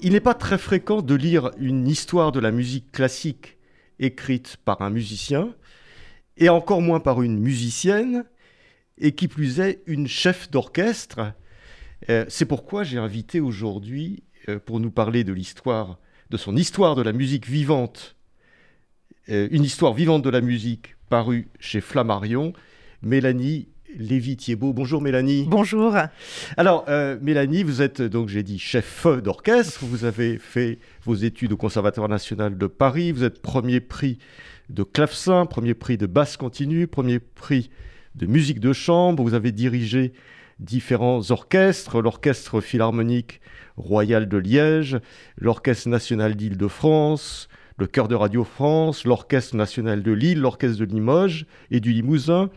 Il n'est pas très fréquent de lire une histoire de la musique classique écrite par un musicien, et encore moins par une musicienne, et qui plus est une chef d'orchestre. Eh, c'est pourquoi j'ai invité aujourd'hui, euh, pour nous parler de l'histoire, de son histoire de la musique vivante, euh, une histoire vivante de la musique parue chez Flammarion, Mélanie Lévy-Thiebaud. Bonjour Mélanie. Bonjour. Alors euh, Mélanie, vous êtes donc j'ai dit chef d'orchestre, vous avez fait vos études au Conservatoire national de Paris, vous êtes premier prix de clavecin, premier prix de basse continue, premier prix de musique de chambre, vous avez dirigé différents orchestres, l'Orchestre philharmonique royal de Liège, l'Orchestre national d'Île-de-France, le Chœur de Radio France, l'Orchestre national de Lille, l'Orchestre de Limoges et du Limousin,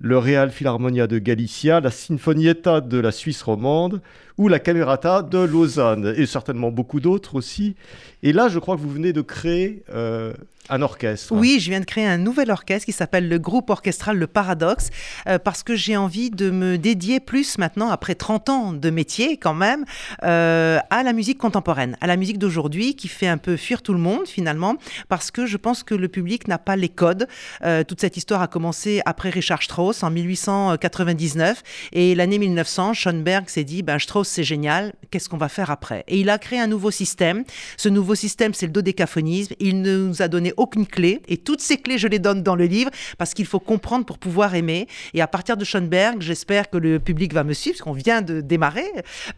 le Real Philharmonia de Galicia, la Sinfonietta de la Suisse romande ou la Camerata de Lausanne, et certainement beaucoup d'autres aussi. Et là, je crois que vous venez de créer euh, un orchestre. Oui, je viens de créer un nouvel orchestre qui s'appelle le groupe orchestral Le Paradoxe, euh, parce que j'ai envie de me dédier plus maintenant, après 30 ans de métier quand même, euh, à la musique contemporaine, à la musique d'aujourd'hui qui fait un peu fuir tout le monde finalement, parce que je pense que le public n'a pas les codes. Euh, toute cette histoire a commencé après Richard Strauss en 1899, et l'année 1900, Schoenberg s'est dit, ben, Strauss c'est génial, qu'est-ce qu'on va faire après? Et il a créé un nouveau système. Ce nouveau système, c'est le dodécaphonisme. Il nous a donné aucune clé. Et toutes ces clés, je les donne dans le livre parce qu'il faut comprendre pour pouvoir aimer. Et à partir de Schoenberg, j'espère que le public va me suivre, parce qu'on vient de démarrer,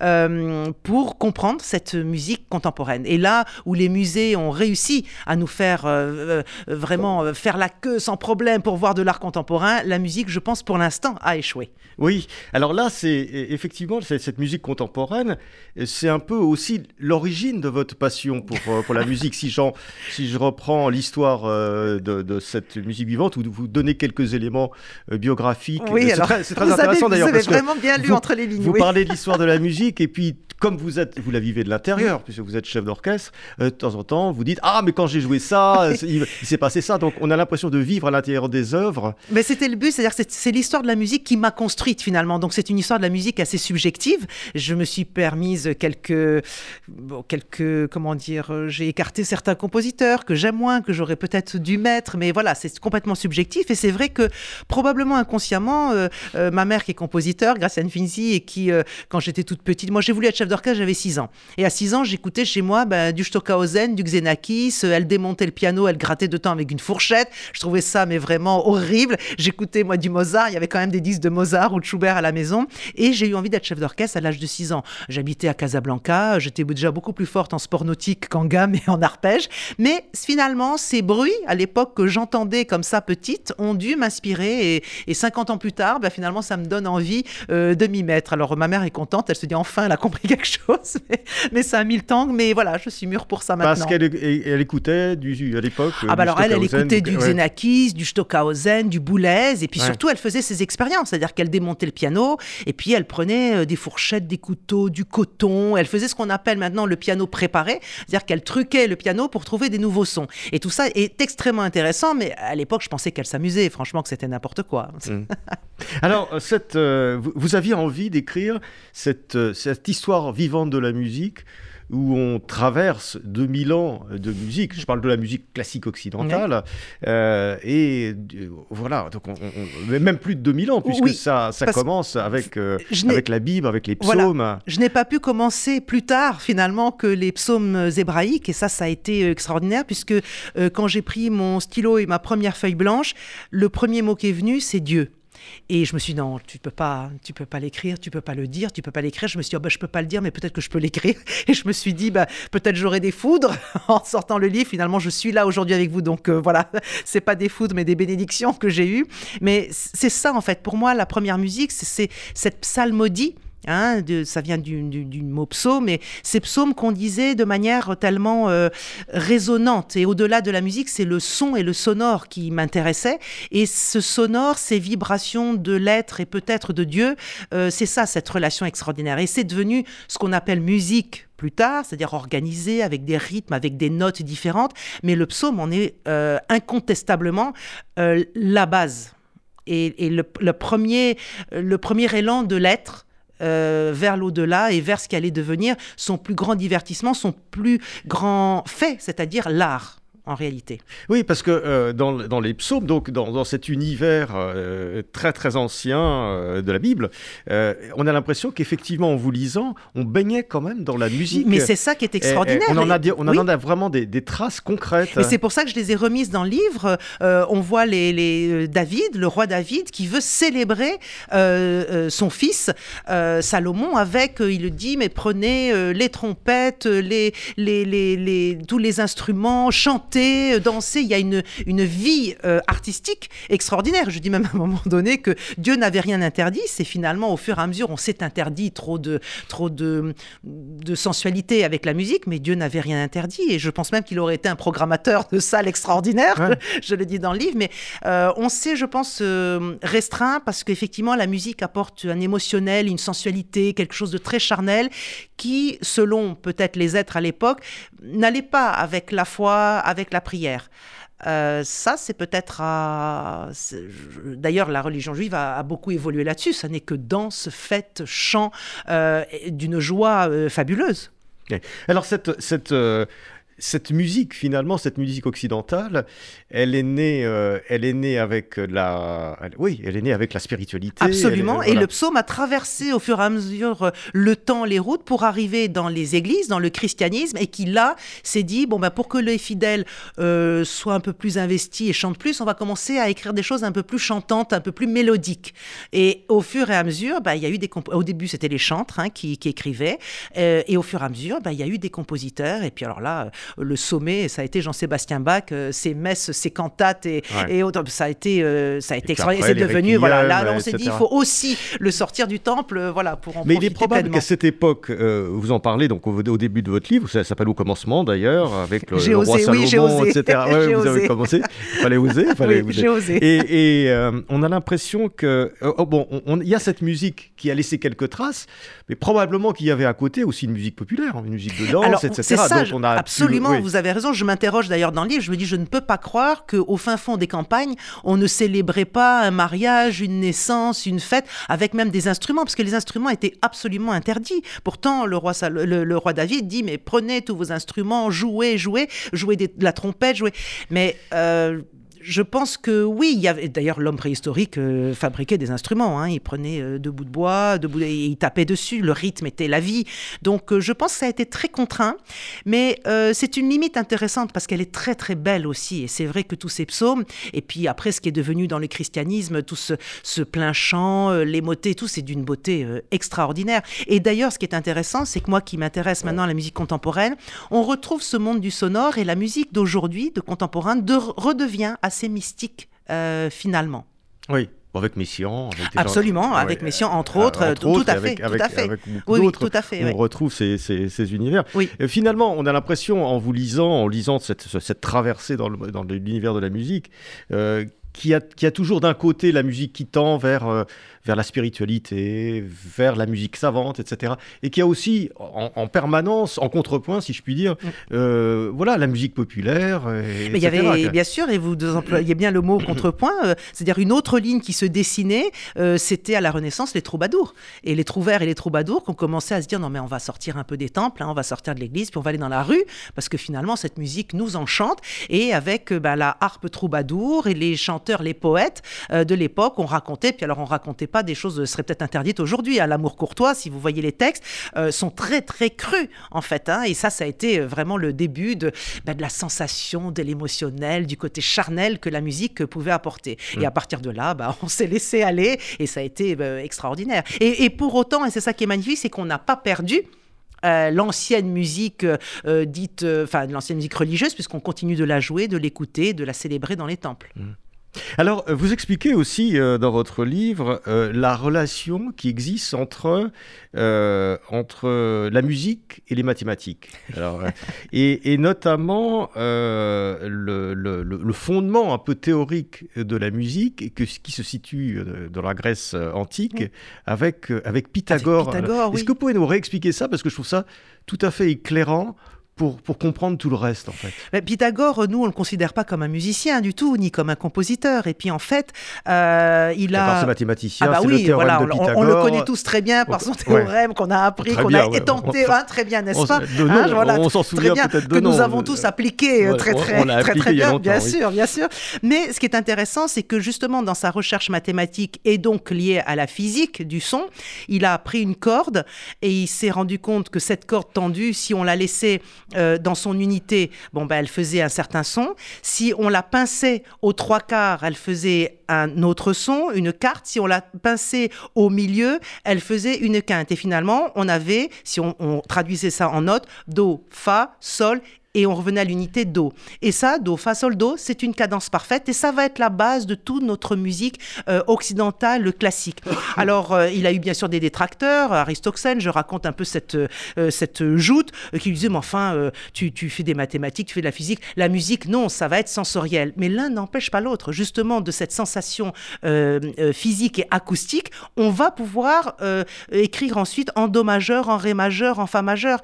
euh, pour comprendre cette musique contemporaine. Et là où les musées ont réussi à nous faire euh, euh, vraiment faire la queue sans problème pour voir de l'art contemporain, la musique, je pense, pour l'instant, a échoué. Oui, alors là, c'est effectivement cette musique contemporaine, c'est un peu aussi l'origine de votre passion pour, pour la musique. Si, si je reprends l'histoire l'histoire euh, de, cette musique vivante de vous donner quelques éléments euh, biographiques. Oui, c'est très, intéressant d'ailleurs. Vous avez vraiment bien lu entre les lignes. Vous parlez de l'histoire de la musique et puis comme vous êtes, vous la vivez de l'intérieur, puisque vous êtes chef d'orchestre, euh, de temps en temps, vous dites ah mais quand j'ai joué ça, il, s'est passé ça. Donc on a l'impression de vivre à l'intérieur des œuvres. Mais c'était le but, c'est-à-dire c'est, c'est l'histoire de la musique qui m'a construite finalement. Donc c'est une histoire de la musique assez subjective. Je me suis permise quelques, quelques, comment dire, j'ai écarté certains compositeurs que j'aime moins, que j'aurais peut-être dû mettre, mais voilà, c'est complètement subjectif. Et c'est vrai que probablement inconsciemment, euh, euh, ma mère qui est compositeur, Graciane Finzi, et qui, quand j'étais toute petite, moi j'ai voulu être chef d'orchestre, j'avais 6 ans. Et à 6 ans, j'écoutais chez moi bah, du Stockhausen, du Xenakis. Elle démontait le piano, elle grattait de temps avec une fourchette. Je trouvais ça, mais vraiment horrible. J'écoutais, moi, du Mozart. Il y avait quand même des disques de Mozart ou de Schubert à la maison. Et j'ai eu envie d'être chef d'orchestre à l'âge de 6 ans. J'habitais à Casablanca. J'étais déjà beaucoup plus forte en sport nautique qu'en gamme et en arpège. Mais finalement, ces bruits, à l'époque que j'entendais comme ça petite, ont dû m'inspirer. Et, et, 50 ans plus tard, bah, finalement, ça me donne envie euh, de m'y mettre. Alors, ma mère est contente. Elle se dit, enfin, elle a compris quelque chose. mais, ça a mis le temps. Mais voilà, je suis mûre pour ça maintenant. Parce qu'elle elle écoutait du, à l'époque. Ah, bah alors elle, elle écoutait du Xenakis, du Stockhausen, du Boulez. Et puis surtout, elle faisait ses expériences. C'est-à-dire qu'elle démontait le piano et puis elle prenait euh, des fourchettes, des couteaux, du coton. Elle faisait ce qu'on appelle maintenant le piano préparé. C'est-à-dire qu'elle truquait le piano pour trouver des nouveaux sons. Et tout ça est extrêmement intéressant. Mais à l'époque, je pensais qu'elle s'amusait. Franchement, que c'était n'importe quoi. Mmh. alors, cette, euh, vous, aviez envie d'écrire cette, euh, cette histoire vivante de la musique où on traverse 2000 ans de musique. Je parle de la musique classique occidentale. Euh, et euh, voilà, donc même plus de 2000 ans, puisque ça, ça commence avec, euh, avec la Bible, avec les psaumes. Je n'ai pas pu commencer plus tard, finalement, que les psaumes hébraïques. Et ça, ça a été extraordinaire, puisque quand j'ai pris mon stylo et ma première feuille blanche, le premier mot qui est venu, c'est Dieu. Et je me suis dit, non, tu peux pas, tu peux pas l'écrire, tu peux pas le dire, tu peux pas l'écrire. Je me suis dit, oh, bah, je peux pas le dire, mais peut-être que je peux l'écrire. Et je me suis dit, bah, peut-être j'aurai des foudres en sortant le livre. Finalement, je suis là aujourd'hui avec vous. Donc euh, voilà, c'est pas des foudres, mais des bénédictions que j'ai eues. Mais c'est ça, en fait. Pour moi, la première musique, c'est cette psalmodie Hein, ça vient du, mot psaume, mais ces psaumes qu'on disait de manière tellement euh, résonante. Et au-delà de la musique, c'est le son et le sonore qui m'intéressaient. Et ce sonore, ces vibrations de l'être et peut-être de Dieu, euh, c'est ça, cette relation extraordinaire. Et c'est devenu ce qu'on appelle musique plus tard, c'est-à-dire organisé avec des rythmes, avec des notes différentes. Mais le psaume en est euh, incontestablement la base. Et, le, premier, le premier élan de l'être, euh, vers l'au-delà et vers ce qui allait devenir son plus grand divertissement, son plus grand fait, c'est-à-dire l'art en réalité. Oui, parce que euh, dans, dans, les psaumes, donc dans, dans cet univers euh, très très ancien euh, de la Bible, on a l'impression qu'effectivement, en vous lisant, on baignait quand même dans la musique. Mais c'est ça qui est extraordinaire. on en a, on en a vraiment des, des traces concrètes. Et c'est pour ça que je les ai remises dans le livre. on voit les, les, David, le roi David, qui veut célébrer son fils Salomon avec, il le dit, mais prenez les trompettes, les, les, les, tous les instruments, chantez euh, danser, il y a une, une vie euh, artistique extraordinaire. Je dis même à un moment donné que Dieu n'avait rien interdit, c'est finalement au fur et à mesure on s'est interdit trop de, trop de, de sensualité avec la musique, mais Dieu n'avait rien interdit. Et je pense même qu'il aurait été un programmateur de salles extraordinaires, je le dis dans le livre, mais euh, on sait, je pense, restreint parce qu'effectivement la musique apporte un émotionnel, une sensualité, quelque chose de très charnel qui, selon peut-être les êtres à l'époque, n'allait pas avec la foi, avec la prière. Euh, ça, c'est peut-être. D'ailleurs, la religion juive a, beaucoup évolué là-dessus. Ça n'est que danse, fête, chant, euh, d'une joie euh, fabuleuse. Alors, cette, cette cette musique, finalement, cette musique occidentale, elle est née, euh, elle est née avec la, oui, elle est née avec la spiritualité. Absolument. Et le psaume a traversé au fur et à mesure euh, le temps, les routes pour arriver dans les églises, dans le christianisme, et qui là s'est dit bon ben pour que les fidèles euh, soient un peu plus investis et chantent plus, on va commencer à écrire des choses un peu plus chantantes, un peu plus mélodiques. Et au fur et à mesure, ben, il y a eu des au début c'était les chantres hein, qui, écrivaient, et au fur et à mesure, ben, il y a eu des compositeurs. Et puis alors là le sommet, ça a été Jean-Sébastien Bach, euh, ses messes, ses cantates et, ça a été, euh, ça a été extraordinaire. C'est devenu, voilà, là, on s'est dit, il faut aussi le sortir du temple, euh, voilà, pour en Mais il est probable qu'à cette époque, vous en parlez donc au, début de votre livre, ça s'appelle au commencement d'ailleurs, avec le, roi Salomon, etc. vous avez commencé, il fallait oser, fallait J'ai osé. Et, on a l'impression que, oh, bon, il y a cette musique qui a laissé quelques traces, mais probablement qu'il y avait à côté aussi une musique populaire, une musique de danse, etc. Ça, donc on a absolument vous avez raison. Je m'interroge d'ailleurs dans le livre. Je me dis, je ne peux pas croire qu'au fin fond des campagnes, on ne célébrait pas un mariage, une naissance, une fête, avec même des instruments, parce que les instruments étaient absolument interdits. Pourtant, le roi, le, roi David dit, mais prenez tous vos instruments, jouez, jouez, jouez de la trompette, jouez. Mais euh, je pense que oui, d'ailleurs l'homme préhistorique euh, fabriquait des instruments. Hein. il prenait euh, deux bouts de bois, il tapait dessus. Le rythme était la vie. Donc euh, je pense que ça a été très contraint, mais c'est une limite intéressante parce qu'elle est très très belle aussi. Et c'est vrai que tous ces psaumes et puis après ce qui est devenu dans le christianisme, tout ce, plein chant, les motets, tout c'est d'une beauté extraordinaire. Et d'ailleurs, ce qui est intéressant, c'est que moi qui m'intéresse maintenant à la musique contemporaine, on retrouve ce monde du sonore et la musique d'aujourd'hui, de contemporain, de, redevient assez mystique euh, finalement. Oui, avec Mission. Avec Absolument, avec Mission, entre autres, tout, à fait, tout à fait. oui, tout à fait. On retrouve ces, ces, univers. Oui. Et finalement, on a l'impression, en vous lisant, en lisant cette, cette traversée dans l'univers de la musique, euh, qui a, qui a, toujours d'un côté la musique qui tend vers, euh, vers la spiritualité, vers la musique savante, etc. Et qui a aussi en, permanence, en contrepoint, si je puis dire, mm. euh, voilà, la musique populaire. Mais il y avait, bien sûr, et vous employez bien le mot contrepoint, euh, c'est-à-dire une autre ligne qui se dessinait, euh, c'était à la Renaissance les troubadours. Et les trouvères et les troubadours qui ont commencé à se dire non, mais on va sortir un peu des temples, hein, on va sortir de l'église, puis on va aller dans la rue, parce que finalement, cette musique nous enchante. Et avec bah, la harpe troubadour et les chanteurs, les poètes de l'époque, on racontait, puis alors on racontait pas pas des choses seraient peut-être interdites aujourd'hui. À l'amour courtois, si vous voyez les textes, sont très très crus en fait. Hein. et ça, ça a été vraiment le début de, bah, de la sensation, de l'émotionnel, du côté charnel que la musique pouvait apporter. Et mm. à partir de là, bah, on s'est laissé aller et ça a été bah, extraordinaire. Et, pour autant, et c'est ça qui est magnifique, c'est qu'on n'a pas perdu euh, l'ancienne musique euh, dite, euh, enfin l'ancienne musique religieuse, puisqu'on continue de la jouer, de l'écouter, de la célébrer dans les temples. Mm. Alors, euh, vous expliquez aussi euh, dans votre livre euh, la relation qui existe entre, entre la musique et les mathématiques. et, notamment le, le, fondement un peu théorique de la musique que, qui se situe dans la Grèce antique avec, avec Pythagore. Est-ce que vous pouvez nous réexpliquer ça? Parce que je trouve ça tout à fait éclairant pour, pour, comprendre tout le reste, en fait. Pythagore, nous, on ne le considère pas comme un musicien du tout, ni comme un compositeur. Et puis, en fait, euh, il a. C'est mathématicien, ah bah oui, le voilà, de. On, le connaît tous très bien par son théorème qu'on a appris, qu'on a étenté, hein, très bien, n'est-ce pas hein, voilà, On s'en souvient peut-être de Que nous avons tous appliqué euh, très, très, très, très, bien, bien sûr, bien sûr. Mais ce qui est intéressant, c'est que justement, dans sa recherche mathématique et donc liée à la physique du son, il a pris une corde et il s'est rendu compte que cette corde tendue, si on la laissait euh, dans son unité, bon, ben, elle faisait un certain son. Si on la pinçait aux trois quarts, elle faisait un autre son, une carte. Si on la pinçait au milieu, elle faisait une quinte. Et finalement, on avait, si on, on traduisait ça en notes, Do, Fa, Sol et on revenait à l'unité Do. Et ça, Do, Fa, Sol, Do, c'est une cadence parfaite et ça va être la base de toute notre musique euh, occidentale classique. Alors, euh, il a eu bien sûr des détracteurs, Aristoxène, je raconte un peu cette, euh, cette joute qui lui disait, mais enfin, tu, tu, fais des mathématiques, tu fais de la physique, la musique, non, ça va être sensoriel. Mais l'un n'empêche pas l'autre. Justement, de cette sensation physique et acoustique, on va pouvoir écrire ensuite en Do majeur, en Ré majeur, en Fa majeur.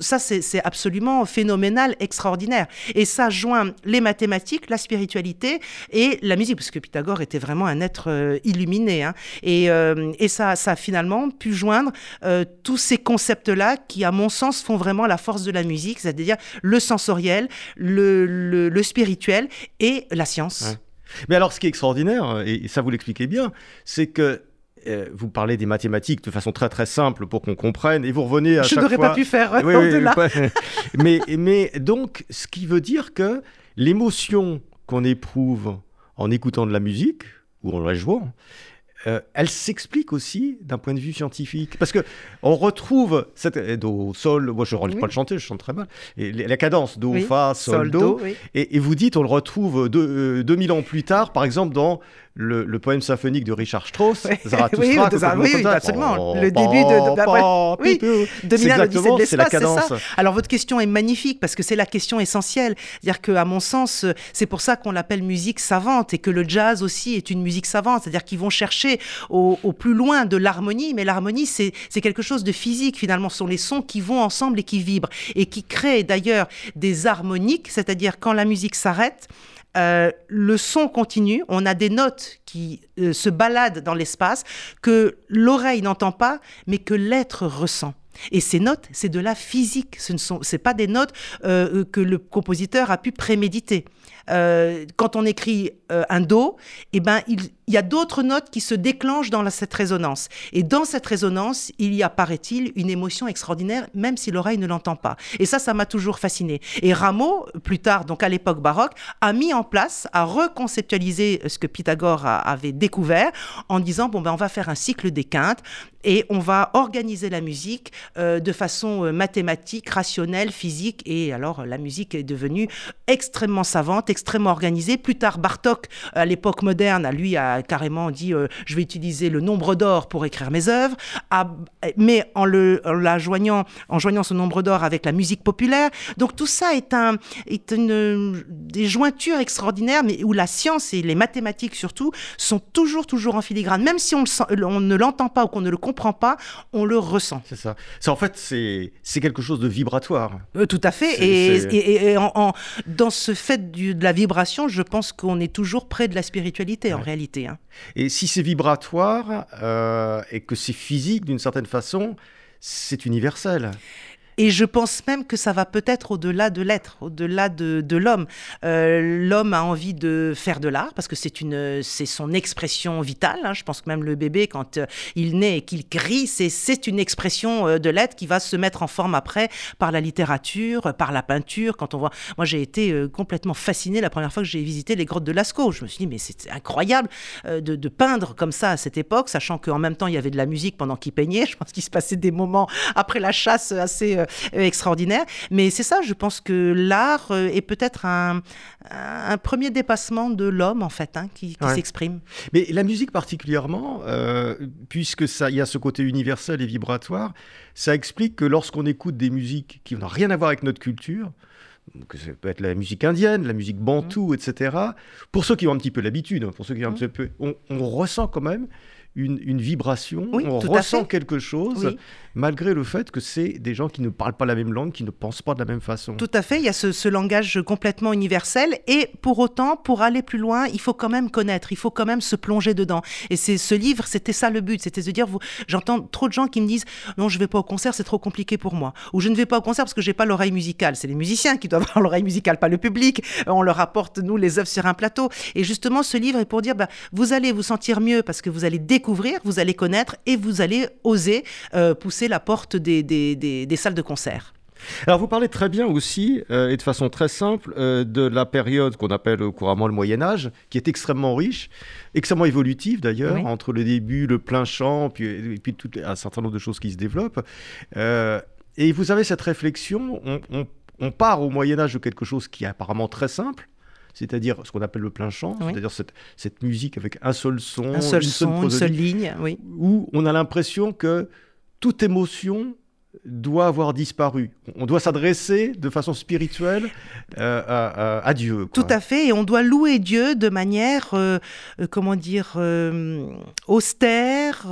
ça, c'est absolument phénoménal extraordinaire. Et ça joint les mathématiques, la spiritualité et la musique, parce que Pythagore était vraiment un être euh, illuminé. Hein. Et, euh, et, ça, ça a finalement pu joindre euh, tous ces concepts-là qui, à mon sens, font vraiment la force de la musique, c'est-à-dire le sensoriel, le, le, spirituel et la science. Mais alors, ce qui est extraordinaire, et ça vous l'expliquez bien, c'est que euh, vous parlez des mathématiques de façon très très simple pour qu'on comprenne, et vous revenez à Je n'aurais pas pu faire oui, au-delà. mais, mais donc, ce qui veut dire que l'émotion qu'on éprouve en écoutant de la musique, ou en la jouant, euh, elle s'explique aussi d'un point de vue scientifique. Parce que on retrouve cette do, sol, moi je ne oui. pas le chanter, je chante très mal, et la cadence do, fa, sol, do, et, vous dites on le retrouve 2000 euh, ans plus tard, par exemple dans le, poème symphonique de Richard Strauss, Zarathustra. oui, oui, absolument. le début de. oui, de c'est la cadence. Alors votre question est magnifique parce que c'est la question essentielle. C'est-à-dire qu'à mon sens, c'est pour ça qu'on l'appelle musique savante et que le jazz aussi est une musique savante. C'est-à-dire qu'ils vont chercher au, plus loin de l'harmonie, mais l'harmonie, c'est quelque chose de physique finalement. Ce sont les sons qui vont ensemble et qui vibrent et qui créent d'ailleurs des harmoniques, c'est-à-dire quand la musique s'arrête, euh, le son continue, on a des notes qui euh, se baladent dans l'espace, que l'oreille n'entend pas, mais que l'être ressent. Et ces notes, c'est de la physique, ce ne sont pas des notes euh, que le compositeur a pu préméditer. quand on écrit un do, eh ben, il, il y a d'autres notes qui se déclenchent dans cette résonance. Et dans cette résonance, il y a, paraît-il, une émotion extraordinaire, même si l'oreille ne l'entend pas. Et ça, ça m'a toujours fasciné. Et Rameau, plus tard, donc à l'époque baroque, a mis en place, a reconceptualisé ce que Pythagore avait découvert en disant, bon, ben, on va faire un cycle des quintes et on va organiser la musique euh, de façon euh, mathématique, rationnelle, physique. Et alors, la musique est devenue extrêmement savante, extrêmement organisée. Plus tard, Bartok, à l'époque moderne, a lui a carrément dit euh, je vais utiliser le nombre d'or pour écrire mes œuvres, mais en, le, la joignant, en joignant ce nombre d'or avec la musique populaire. Donc tout ça est, un, est une, des jointures extraordinaires, mais où la science et les mathématiques surtout sont toujours, toujours en filigrane. Même si on, on ne l'entend pas ou qu'on ne le comprend pas, on le ressent. C'est ça. C'est en fait, c'est quelque chose de vibratoire. Euh, tout à fait. Et, et, en, dans ce fait de la vibration, je pense qu'on est toujours près de la spiritualité en réalité. Hein. Et si c'est vibratoire euh, et que c'est physique d'une certaine façon, c'est universel. Et je pense même que ça va peut-être au-delà de l'être, au-delà de, de l'homme. Euh, l'homme a envie de faire de l'art parce que c'est une, c'est son expression vitale. Hein. Je pense que même le bébé, quand euh, il naît et qu'il crie, c'est, c'est une expression euh, de l'être qui va se mettre en forme après par la littérature, par la peinture. Quand on voit, moi j'ai été complètement fasciné la première fois que j'ai visité les grottes de Lascaux. Je me suis dit mais c'est incroyable de, de peindre comme ça à cette époque, sachant qu'en même temps il y avait de la musique pendant qu'il peignait. Je pense qu'il se passait des moments après la chasse assez extraordinaires. Mais c'est ça, je pense que l'art est peut-être un, un premier dépassement de l'homme, en fait, hein, qui, s'exprime. Mais la musique particulièrement, euh, puisque ça, il y a ce côté universel et vibratoire, ça explique que lorsqu'on écoute des musiques qui n'ont rien à voir avec notre culture, que ça peut être la musique indienne, la musique bantou, mmh. etc. Pour ceux qui ont un petit peu l'habitude, hein, pour ceux qui ont un mmh. petit peu, on, on, ressent quand même une, vibration, on ressent quelque chose, malgré le fait que c'est des gens qui ne parlent pas la même langue, qui ne pensent pas de la même façon. Tout à fait, il y a ce, langage complètement universel, et pour autant, pour aller plus loin, il faut quand même connaître, il faut quand même se plonger dedans. Et c'est ce livre, c'était ça le but, c'était de dire, j'entends trop de gens qui me disent, non, je vais pas au concert, c'est trop compliqué pour moi, ou je ne vais pas au concert parce que j'ai pas l'oreille musicale. C'est les musiciens qui doivent avoir l'oreille musicale, pas le public. On leur apporte nous les œuvres sur un plateau. Et justement, ce livre est pour dire, bah, vous allez vous sentir mieux parce que vous allez découvrir vous allez connaître et vous allez oser euh, pousser la porte des, des, salles de concert. Alors vous parlez très bien aussi, euh, et de façon très simple, euh, de la période qu'on appelle couramment le Moyen Âge, qui est extrêmement riche, extrêmement évolutive d'ailleurs, entre le début, le plein champ, puis, et puis tout, un certain nombre de choses qui se développent. et vous avez cette réflexion, on, on part au Moyen Âge de quelque chose qui est apparemment très simple, c'est-à-dire ce qu'on appelle le plein chant, c'est-à-dire cette, cette, musique avec un seul son, un seul une, son, seule, seule ligne, oui. où on a l'impression que toute émotion doit avoir disparu. On doit s'adresser de façon spirituelle euh, à, Dieu. Tout à fait, et on doit louer Dieu de manière, euh, euh, comment dire, austère,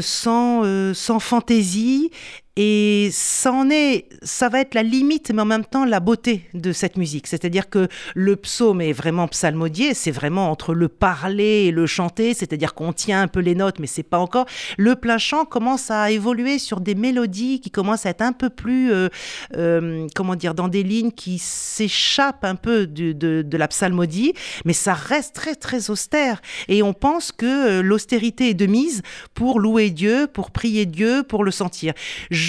sans, sans fantaisie, et ça en est, ça va être la limite, mais en même temps la beauté de cette musique. C'est-à-dire que le psaume est vraiment psalmodié, c'est vraiment entre le parler et le chanter, c'est-à-dire qu'on tient un peu les notes, mais c'est pas encore. Le plein chant commence à évoluer sur des mélodies qui commencent à être un peu plus, euh, euh, comment dire, dans des lignes qui s'échappent un peu de, la psalmodie, mais ça reste très très austère. Et on pense que euh, l'austérité est de mise pour louer Dieu, pour prier Dieu, pour le sentir.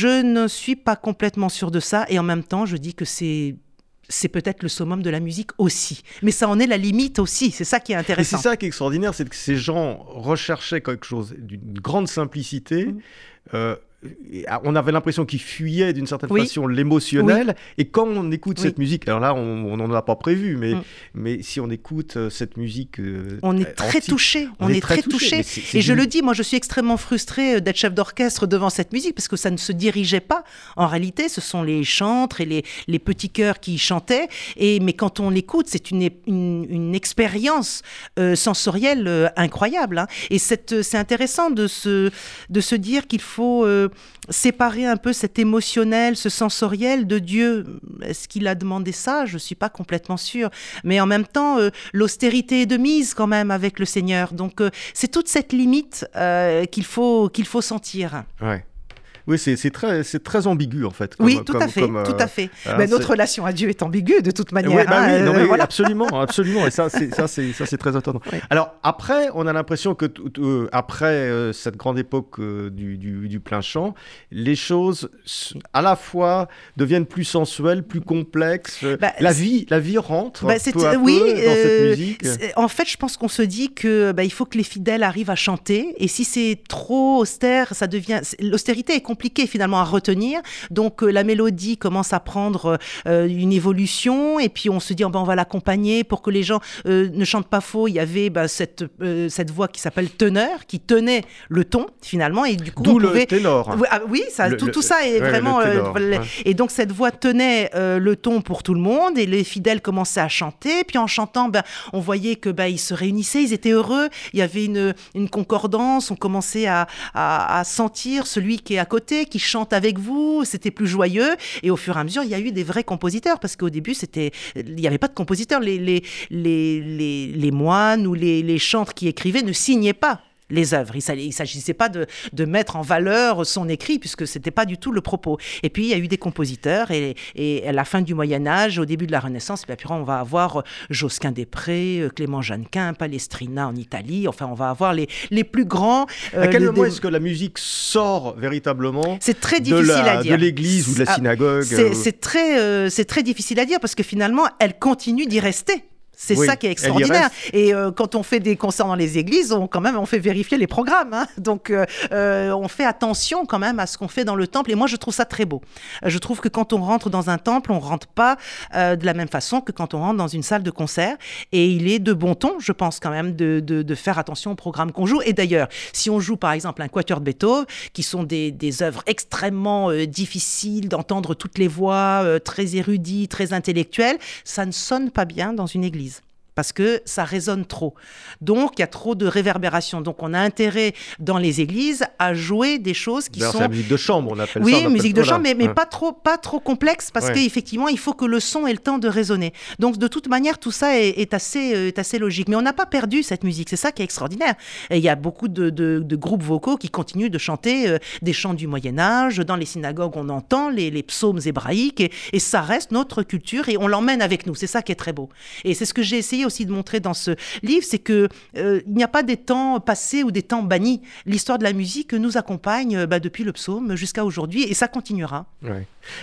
Ne suis pas complètement sûr de ça et en même temps, je dis que c'est c'est peut-être le summum de la musique aussi. Mais ça en est la limite aussi. C'est ça qui est intéressant. Et c'est ça qui est extraordinaire, c'est que ces gens recherchaient quelque chose d'une grande simplicité. Mmh. Euh, on avait l'impression qu'il fuyait d'une certaine façon l'émotionnel. Et quand on écoute cette musique, alors là, on n'en a pas prévu, mais, mm. mais si on écoute euh, cette musique. Euh, on est très touché. On, est, très, touché. et je le dis, moi, je suis extrêmement frustré euh, d'être chef d'orchestre devant cette musique parce que ça ne se dirigeait pas. En réalité, ce sont les chantres et les, les petits chœurs qui chantaient. Et, mais quand on l'écoute, c'est une, une, expérience sensorielle incroyable. Hein. Et c'est intéressant de se, de se dire qu'il faut séparer un peu cet émotionnel, ce sensoriel de Dieu. Est-ce qu'il a demandé ça? Je ne suis pas complètement sûre. Mais en même temps, euh, l'austérité est de mise quand même avec le Seigneur. Donc euh, c'est toute cette limite euh, qu'il faut, faut sentir. Oui, c'est très, très ambigu en fait. oui, tout à fait, tout à fait. mais notre relation à Dieu est ambiguë de toute manière. Oui, bah oui, hein, absolument, absolument. Et ça, c'est très étonnant. Alors après, on a l'impression que euh, après euh, cette grande époque euh, du, du, plein champ, les choses à la fois deviennent plus sensuelles, plus complexes. Bah, la vie, la vie rentre bah, peu à oui, peu dans cette musique. En fait, je pense qu'on se dit que bah, il faut que les fidèles arrivent à chanter. Et si c'est trop austère, ça devient l'austérité est compliqué finalement à retenir. Donc euh, la mélodie commence à prendre euh, une évolution et puis on se dit oh, ben, on va l'accompagner pour que les gens euh, ne chantent pas faux. Il y avait ben, cette, cette voix qui s'appelle teneur qui tenait le ton finalement et du coup D'où le ténor. Ah, oui, ça, tout, ça est vraiment et donc cette voix tenait le ton pour tout le monde et les fidèles commençaient à chanter. Puis en chantant, ben, on voyait que ben, ils se réunissaient, ils étaient heureux. Il y avait une, une concordance. On commençait à, à, à sentir celui qui est à côté qui chante avec vous, c'était plus joyeux. Et au fur et à mesure, il y a eu des vrais compositeurs, parce qu'au début, c'était, il n'y avait pas de compositeurs. Les, moines ou les, les chantres qui écrivaient ne signaient pas les œuvres. Il ne s'agissait pas de, de, mettre en valeur son écrit, puisque ce n'était pas du tout le propos. Et puis, il y a eu des compositeurs, et, et à la fin du Moyen Âge, au début de la Renaissance, et puis on va avoir Josquin des Prés, Clément Jeannequin, Palestrina en Italie, enfin, on va avoir les, les plus grands. à quel moment est-ce que la musique sort véritablement C'est très difficile à dire. De l'église ou de la ah, synagogue C'est très, c'est très difficile à dire parce que finalement, elle continue d'y rester. C'est ça qui est extraordinaire. Et euh, quand on fait des concerts dans les églises, on quand même on fait vérifier les programmes. Hein. Donc euh, euh, on fait attention quand même à ce qu'on fait dans le temple. Et moi je trouve ça très beau. Je trouve que quand on rentre dans un temple, on rentre pas de la même façon que quand on rentre dans une salle de concert. Et il est de bon ton, je pense quand même, de, de, faire attention au programme qu'on joue. Et d'ailleurs, si on joue par exemple un quatuor de Beethoven, qui sont des, des œuvres extrêmement difficiles d'entendre toutes les voix, très érudites, très intellectuelles, ça ne sonne pas bien dans une église parce que ça résonne trop. Donc, il y a trop de réverbération. Donc, on a intérêt dans les églises à jouer des choses qui sont. C'est la musique de chambre, on appelle oui, ça. Oui, musique de chambre, mais, mais pas trop, pas trop complexe parce qu'effectivement, il faut que le son ait le temps de résonner. Donc, de toute manière, tout ça est, assez, euh, est assez logique. Mais on n'a pas perdu cette musique. C'est ça qui est extraordinaire. Et il y a beaucoup de, de, groupes vocaux qui continuent de chanter euh, des chants du Moyen Âge. Dans les synagogues, on entend les, les psaumes hébraïques et, et ça reste notre culture et on l'emmène avec nous. C'est ça qui est très beau. Et c'est ce que j'ai essayé aussi de montrer dans ce livre, c'est que euh, il n'y a pas des temps passés ou des temps bannis. L'histoire de la musique nous accompagne euh, bah, depuis le psaume jusqu'à aujourd'hui et ça continuera.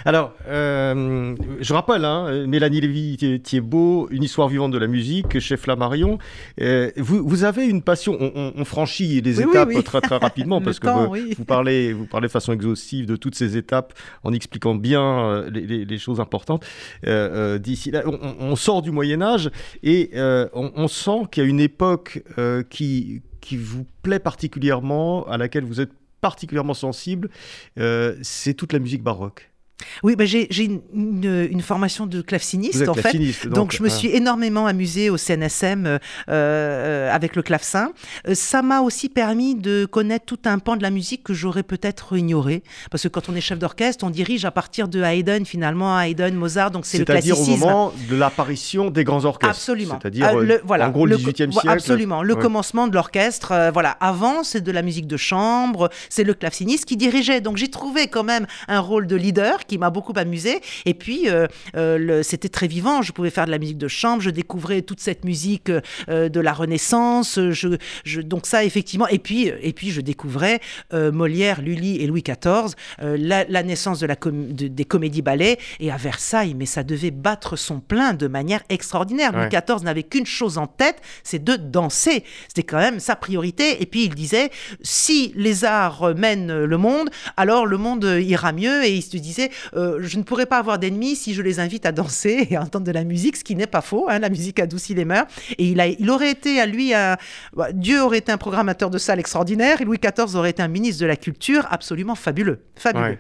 Alors, euh, je rappelle, hein, Mélanie Lévy-Thiebaud, Une histoire vivante de la musique chez Flammarion. vous, vous, avez une passion, on, franchit les étapes très très rapidement parce que vous, parlez, vous parlez de façon exhaustive de toutes ces étapes en expliquant bien les, choses importantes. D'ici là, on, on, sort du Moyen Âge et euh, on, sent qu'il y a une époque euh, qui, qui vous plaît particulièrement, à laquelle vous êtes particulièrement sensible, euh, c'est toute la musique baroque. Oui, bah j'ai une, formation de claveciniste en fait. Donc, je me suis énormément amusée au CNSM euh, euh, avec le clavecin. Euh, ça m'a aussi permis de connaître tout un pan de la musique que j'aurais peut-être ignoré. Parce que quand on est chef d'orchestre, on dirige à partir de Haydn finalement, Haydn, Mozart, donc c'est le classicisme. C'est-à-dire au moment de l'apparition des grands orchestres. Absolument. C'est-à-dire voilà, en gros le, 18e siècle. Absolument. Le commencement de l'orchestre. voilà. Avant, c'est de la musique de chambre, c'est le claveciniste qui dirigeait. Donc j'ai trouvé quand même un rôle de leader qui m'a beaucoup amusé. Et puis, euh, euh, c'était très vivant. Je pouvais faire de la musique de chambre, je découvrais toute cette musique euh, de la Renaissance. Je, je, donc ça, effectivement. Et puis, et puis je découvrais Molière, Lully et Louis XIV, la, naissance de la des comédies-ballets. Et à Versailles, mais ça devait battre son plein de manière extraordinaire. Louis XIV n'avait qu'une chose en tête, c'est de danser. C'était quand même sa priorité. Et puis, il disait, si les arts mènent le monde, alors le monde ira mieux. Et il se disait, euh, je ne pourrais pas avoir d'ennemis si je les invite à danser et à entendre de la musique, ce qui n'est pas faux. Hein, la musique adoucit les mœurs. Et il, a, il aurait été à lui un. Bah, Dieu aurait été un programmateur de salle extraordinaire et Louis XIV aurait été un ministre de la culture absolument fabuleux. Fabuleux.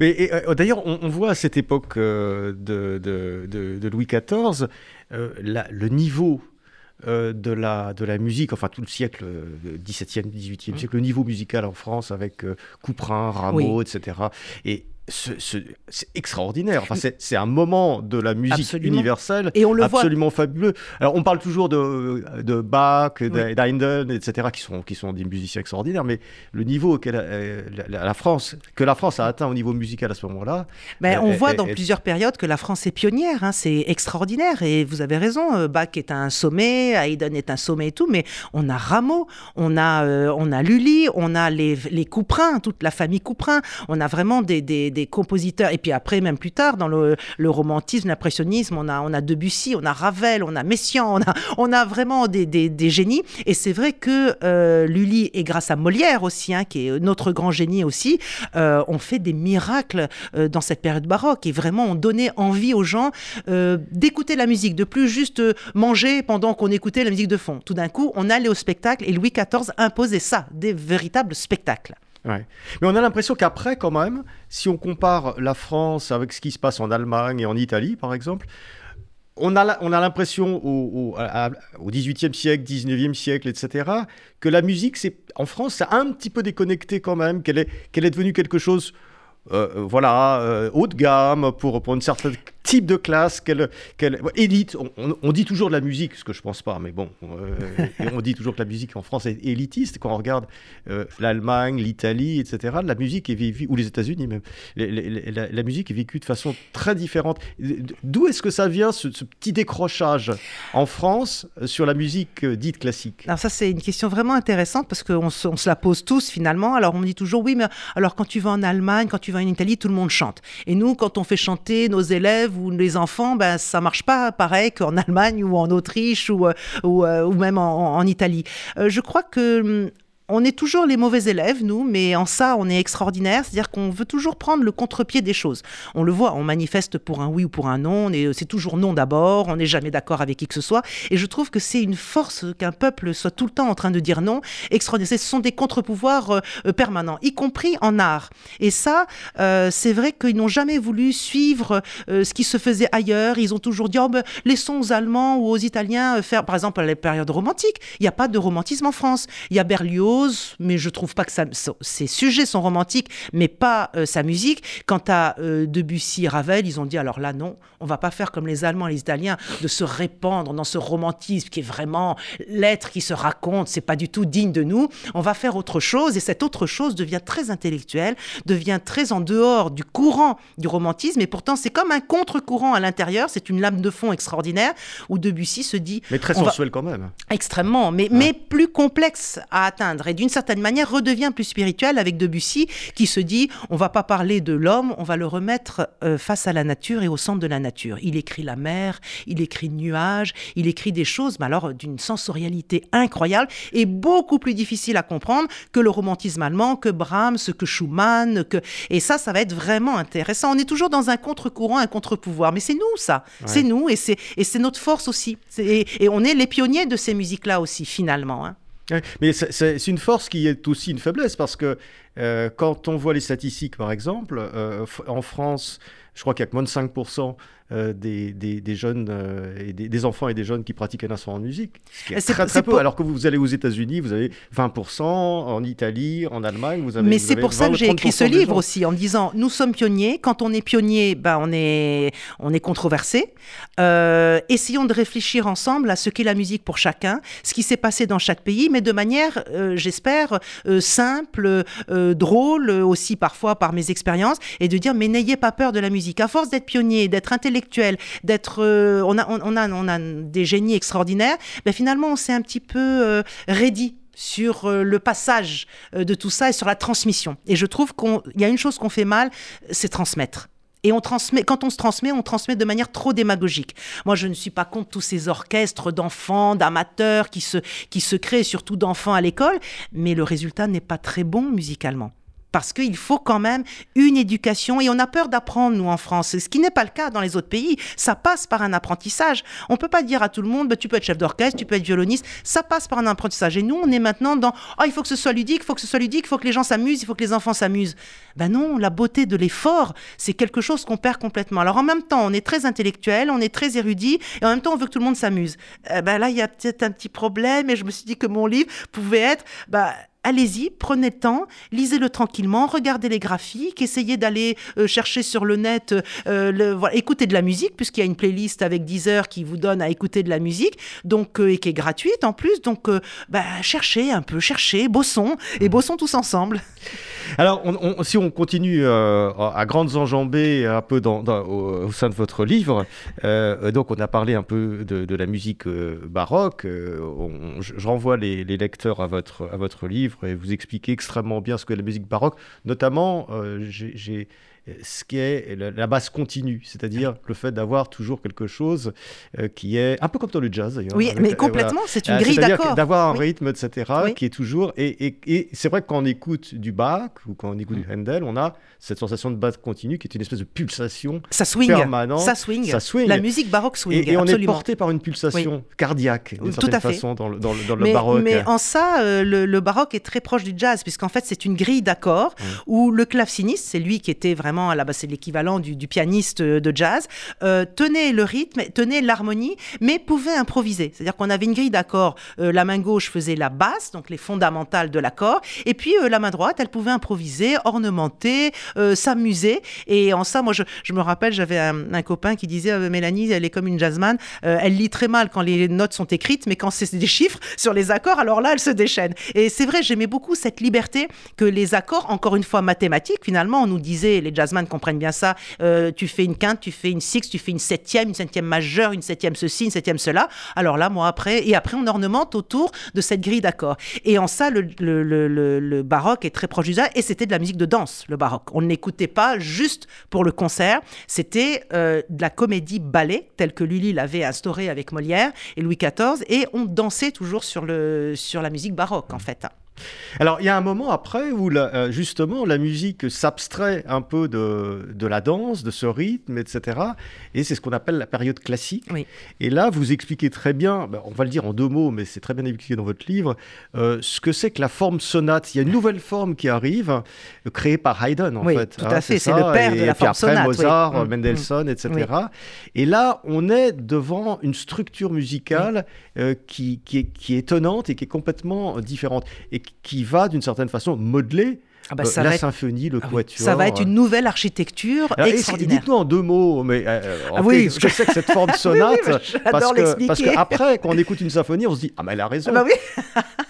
Mais euh, d'ailleurs, on, voit à cette époque euh, de, de, Louis XIV le niveau de, la, de la musique, enfin tout le siècle 17e, 18e mmh. siècle, le niveau musical en France avec Couperin, Rameau, etc. Et c'est extraordinaire. Enfin, c'est un moment de la musique universelle et on le absolument fabuleux. Alors, on parle toujours de, de Bach, d'Haydn, etc., qui sont, qui sont des musiciens extraordinaires, mais le niveau que euh, la, France, que la France a atteint au niveau musical à ce moment-là. Mais on voit dans plusieurs périodes que la France est pionnière. Hein, c'est extraordinaire. Et vous avez raison, euh, Bach est un sommet, Haydn est un sommet et tout, mais on a Rameau, on a, euh, on a Lully, on a les, les Couperins, toute la famille Couperin. On a vraiment des, des des compositeurs, et puis après, même plus tard, dans le, romantisme, l'impressionnisme, on a, on a Debussy, on a Ravel, on a Messiaen, on a, on vraiment des, des, génies. Et c'est vrai que euh, Lully, et grâce à Molière aussi, hein, qui est notre grand génie aussi, euh, ont fait des miracles euh, dans cette période baroque et vraiment ont donné envie aux gens d'écouter la musique, de plus juste manger pendant qu'on écoutait la musique de fond. Tout d'un coup, on allait au spectacle et Louis XIV imposait ça, des véritables spectacles. Mais on a l'impression qu'après, quand même, si on compare la France avec ce qui se passe en Allemagne et en Italie, par exemple, on a, on a l'impression au, au, 18e siècle, 19e siècle, etc., que la musique, en France, c'est un petit peu déconnecté quand même, qu'elle est, qu'elle est devenue quelque chose, euh, voilà, euh, haut de gamme pour, pour une certaine type de classe, quelle, quelle élite. On, dit toujours de la musique, ce que je pense pas, mais bon, euh, on dit toujours que la musique en France est élitiste. Quand on regarde euh, l'Allemagne, l'Italie, etc., la musique est vécue, ou les États-Unis même, la, musique est vécue de façon très différente. D'où est-ce que ça vient, ce, petit décrochage en France sur la musique euh, dite classique? Alors ça, c'est une question vraiment intéressante parce qu'on se, on se la pose tous finalement. Alors on dit toujours, oui, mais alors quand tu vas en Allemagne, quand tu vas en Italie, tout le monde chante. Et nous, quand on fait chanter nos élèves ou les enfants, ben, ça marche pas pareil qu'en Allemagne ou en Autriche ou, euh, ou, euh, ou même en, en Italie. Euh, je crois que hum, on est toujours les mauvais élèves, nous, mais en ça, on est extraordinaire. C'est-à-dire qu'on veut toujours prendre le contre-pied des choses. On le voit, on manifeste pour un oui ou pour un non. C'est toujours non d'abord. On n'est jamais d'accord avec qui que ce soit. Et je trouve que c'est une force qu'un peuple soit tout le temps en train de dire non. Extraordinaire. Ce sont des contre-pouvoirs euh, euh, permanents, y compris en art. Et ça, euh, c'est vrai qu'ils n'ont jamais voulu suivre ce qui se faisait ailleurs. Ils ont toujours dit, oh, ben, laissons aux Allemands ou aux Italiens faire, par exemple, les périodes romantiques. Il n'y a pas de romantisme en France. Il y a Berlioz mais je trouve pas que ça, ses sujets sont romantiques, mais pas euh, sa musique. Quant à euh, Debussy, Ravel, ils ont dit alors là non, on va pas faire comme les Allemands et les Italiens de se répandre dans ce romantisme qui est vraiment l'être qui se raconte, c'est pas du tout digne de nous. On va faire autre chose et cette autre chose devient très intellectuelle, devient très en dehors du courant du romantisme et pourtant c'est comme un contre-courant à l'intérieur. C'est une lame de fond extraordinaire où Debussy se dit mais très sensuel quand même. Extrêmement, mais, mais plus complexe à atteindre et d'une certaine manière redevient plus spirituel avec Debussy qui se dit on va pas parler de l'homme, on va le remettre euh, face à la nature et au centre de la nature. Il écrit la mer, il écrit nuages, il écrit des choses, mais alors d'une sensorialité incroyable et beaucoup plus difficile à comprendre que le romantisme allemand, que Brahms, que Schumann, que et ça, ça va être vraiment intéressant. On est toujours dans un contre-courant, un contre-pouvoir, mais c'est nous ça, c'est nous et c'est et c'est notre force aussi. Et, et, on est les pionniers de ces musiques-là aussi finalement. Hein. Mais c'est une force qui est aussi une faiblesse parce que euh, quand on voit les statistiques, par exemple, euh, en France, je crois qu'il y a que moins de 5% euh, des, des, jeunes, euh, et des, enfants et des jeunes qui pratiquent un instrument de musique. Ce qui très très peu. Alors que vous allez aux États-Unis, vous avez 20%, en Italie, en Allemagne, vous avez. Mais c'est pour ça que j'ai écrit ce livre aussi, en disant nous sommes pionniers. Quand on est pionnier, ben, on, est, on est controversé. Euh, essayons de réfléchir ensemble à ce qu'est la musique pour chacun, ce qui s'est passé dans chaque pays, mais de manière, j'espère, simple, drôle aussi parfois par mes expériences, et de dire mais n'ayez pas peur de la musique. À force d'être pionnier, d'être intellectuel, d'être, euh, on, a, on, a, on a des génies extraordinaires, ben finalement on s'est un petit peu euh, sur euh, le passage de tout ça et sur la transmission. Et je trouve qu'il y a une chose qu'on fait mal, c'est transmettre. Et on transmet, quand on se transmet, on transmet de manière trop démagogique. Moi, je ne suis pas contre tous ces orchestres d'enfants, d'amateurs qui se, qui se créent, surtout d'enfants à l'école, mais le résultat n'est pas très bon musicalement parce qu'il faut quand même une éducation et on a peur d'apprendre, nous, en France, ce qui n'est pas le cas dans les autres pays. Ça passe par un apprentissage. On ne peut pas dire à tout le monde, bah, tu peux être chef d'orchestre, tu peux être violoniste, ça passe par un apprentissage. Et nous, on est maintenant dans, oh, il faut que ce soit ludique, il faut que ce soit ludique, il faut que les gens s'amusent, il faut que les enfants s'amusent. Ben non, la beauté de l'effort, c'est quelque chose qu'on perd complètement. Alors en même temps, on est très intellectuel, on est très érudit, et en même temps, on veut que tout le monde s'amuse. Eh ben là, il y a peut-être un petit problème, et je me suis dit que mon livre pouvait être, bah, allez-y, prenez le temps, lisez-le tranquillement, regardez les graphiques, essayez d'aller euh, chercher sur le net, euh, le, voilà, écoutez de la musique, puisqu'il y a une playlist avec 10 heures qui vous donne à écouter de la musique, donc euh, et qui est gratuite en plus. Donc, bah, cherchez un peu, cherchez, bossons et bossons tous ensemble. Alors, si on continue à grandes enjambées un peu dans, au, sein de votre livre, donc on a parlé un peu de, la musique baroque. je, renvoie les, les, lecteurs à votre, à votre livre et vous expliquez extrêmement bien ce qu'est la musique baroque. Notamment, euh, j'ai ce qui est la, base continue, c'est-à-dire le fait d'avoir toujours quelque chose euh, qui est un peu comme dans le jazz d'ailleurs. Oui, mais complètement, c'est une grille d'accord. D'avoir un rythme, etc., qui est toujours. Et, et, c'est vrai que quand on écoute du Bach ou quand on écoute du mm. Handel, on a cette sensation de base continue qui est une espèce de pulsation ça swing, permanente. Ça swing. Ça swing. La musique baroque swing. Et, on est porté par une pulsation cardiaque d'une certaine façon dans le, dans le, baroque. Mais en ça, euh, le, baroque est très proche du jazz, puisqu'en fait, c'est une grille d'accords mm. où le claveciniste, c'est lui qui était vraiment carrément, là, bas c'est l'équivalent du, pianiste de jazz, tenait le rythme, tenait l'harmonie, mais pouvait improviser. C'est-à-dire qu'on avait une grille d'accords. la main gauche faisait la basse, donc les fondamentales de l'accord, et puis la main droite, elle pouvait improviser, ornementer, s'amuser. Et en ça, moi, je, me rappelle, j'avais un, copain qui disait Mélanie, elle est comme une jazzman, elle lit très mal quand les notes sont écrites, mais quand c'est des chiffres sur les accords, alors là, elle se déchaîne. Et c'est vrai, j'aimais beaucoup cette liberté que les accords, encore une fois mathématiques, finalement, on nous disait, les comprennent bien ça, euh, tu fais une quinte, tu fais une six, tu fais une septième, une septième majeure, une septième ceci, une septième cela. Alors là, moi, après, et après, on ornemente autour de cette grille d'accords. Et en ça, le, baroque est très proche du jazz, et c'était de la musique de danse, le baroque. On n'écoutait pas juste pour le concert, c'était euh, de la comédie ballet, telle que Lully l'avait instaurée avec Molière et Louis XIV, et on dansait toujours sur, le, sur la musique baroque, en fait. Alors, il y a un moment après où, euh, justement, la musique s'abstrait un peu de, de, la danse, de ce rythme, etc. Et c'est ce qu'on appelle la période classique. Et là, vous expliquez très bien, ben, on va le dire en deux mots, mais c'est très bien expliqué dans votre livre, euh, ce que c'est que la forme sonate. Il y a une nouvelle forme qui arrive, euh, créée par Haydn, en oui, fait. Tout à hein, fait, c'est le père de la forme puis après, Mozart, mm, mm. Mendelssohn, etc. Et là, on est devant une structure musicale qui, qui, est, qui est étonnante et qui est complètement différente. Et qui va d'une certaine façon modeler ah bah, euh, la symphonie, le ah quatuor. Ça va être une nouvelle architecture extraordinaire. Dites-nous en deux mots, mais euh, ah oui, ce que c'est que cette forme sonate, parce, que, parce qu'après, quand on écoute une symphonie, on se dit ah mais elle a raison. bah oui.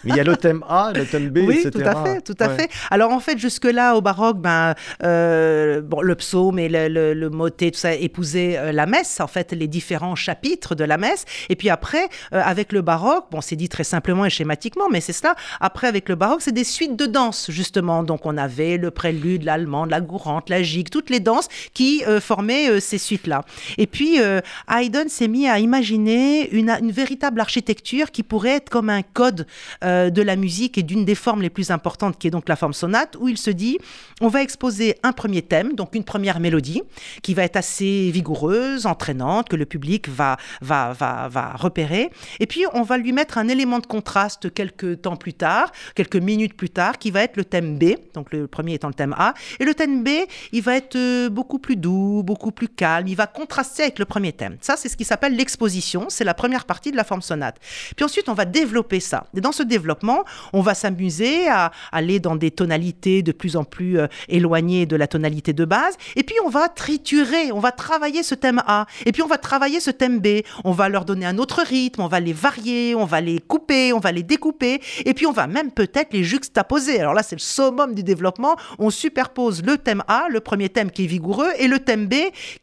mais il y a le thème A, le thème B, oui, etc. tout à fait, tout à fait. Alors en fait, jusque là au baroque, ben euh, bon, le psaume et le, le, motet, tout ça épousaient la messe, en fait, les différents chapitres de la messe. Et puis après, avec le baroque, bon, c'est dit très simplement et schématiquement, mais c'est cela. Après, avec le baroque, c'est des suites de danse justement. Donc on avait le prélude, l'allemand, la gourante, la gigue, toutes les danses qui euh, formaient euh, ces suites-là. Et puis euh, Haydn s'est mis à imaginer une, une, véritable architecture qui pourrait être comme un code de la musique et d'une des formes les plus importantes qui est donc la forme sonate, où il se dit on va exposer un premier thème, donc une première mélodie qui va être assez vigoureuse, entraînante, que le public va, va, va, va repérer. Et puis on va lui mettre un élément de contraste quelques temps plus tard, quelques minutes plus tard, qui va être le thème B, donc le premier étant le thème A. Et le thème B, il va être euh, beaucoup plus doux, beaucoup plus calme, il va contraster avec le premier thème. Ça, c'est ce qui s'appelle l'exposition, c'est la première partie de la forme sonate. Puis ensuite, on va développer ça. Et dans ce développement, on va s'amuser à aller dans des tonalités de plus en plus euh, éloignées de la tonalité de base. Et puis, on va triturer, on va travailler ce thème A. Et puis, on va travailler ce thème B. On va leur donner un autre rythme, on va les varier, on va les couper, on va les découper. Et puis, on va même peut-être les juxtaposer. Alors là, c'est le summum du développement, on superpose le thème A, le premier thème qui est vigoureux, et le thème B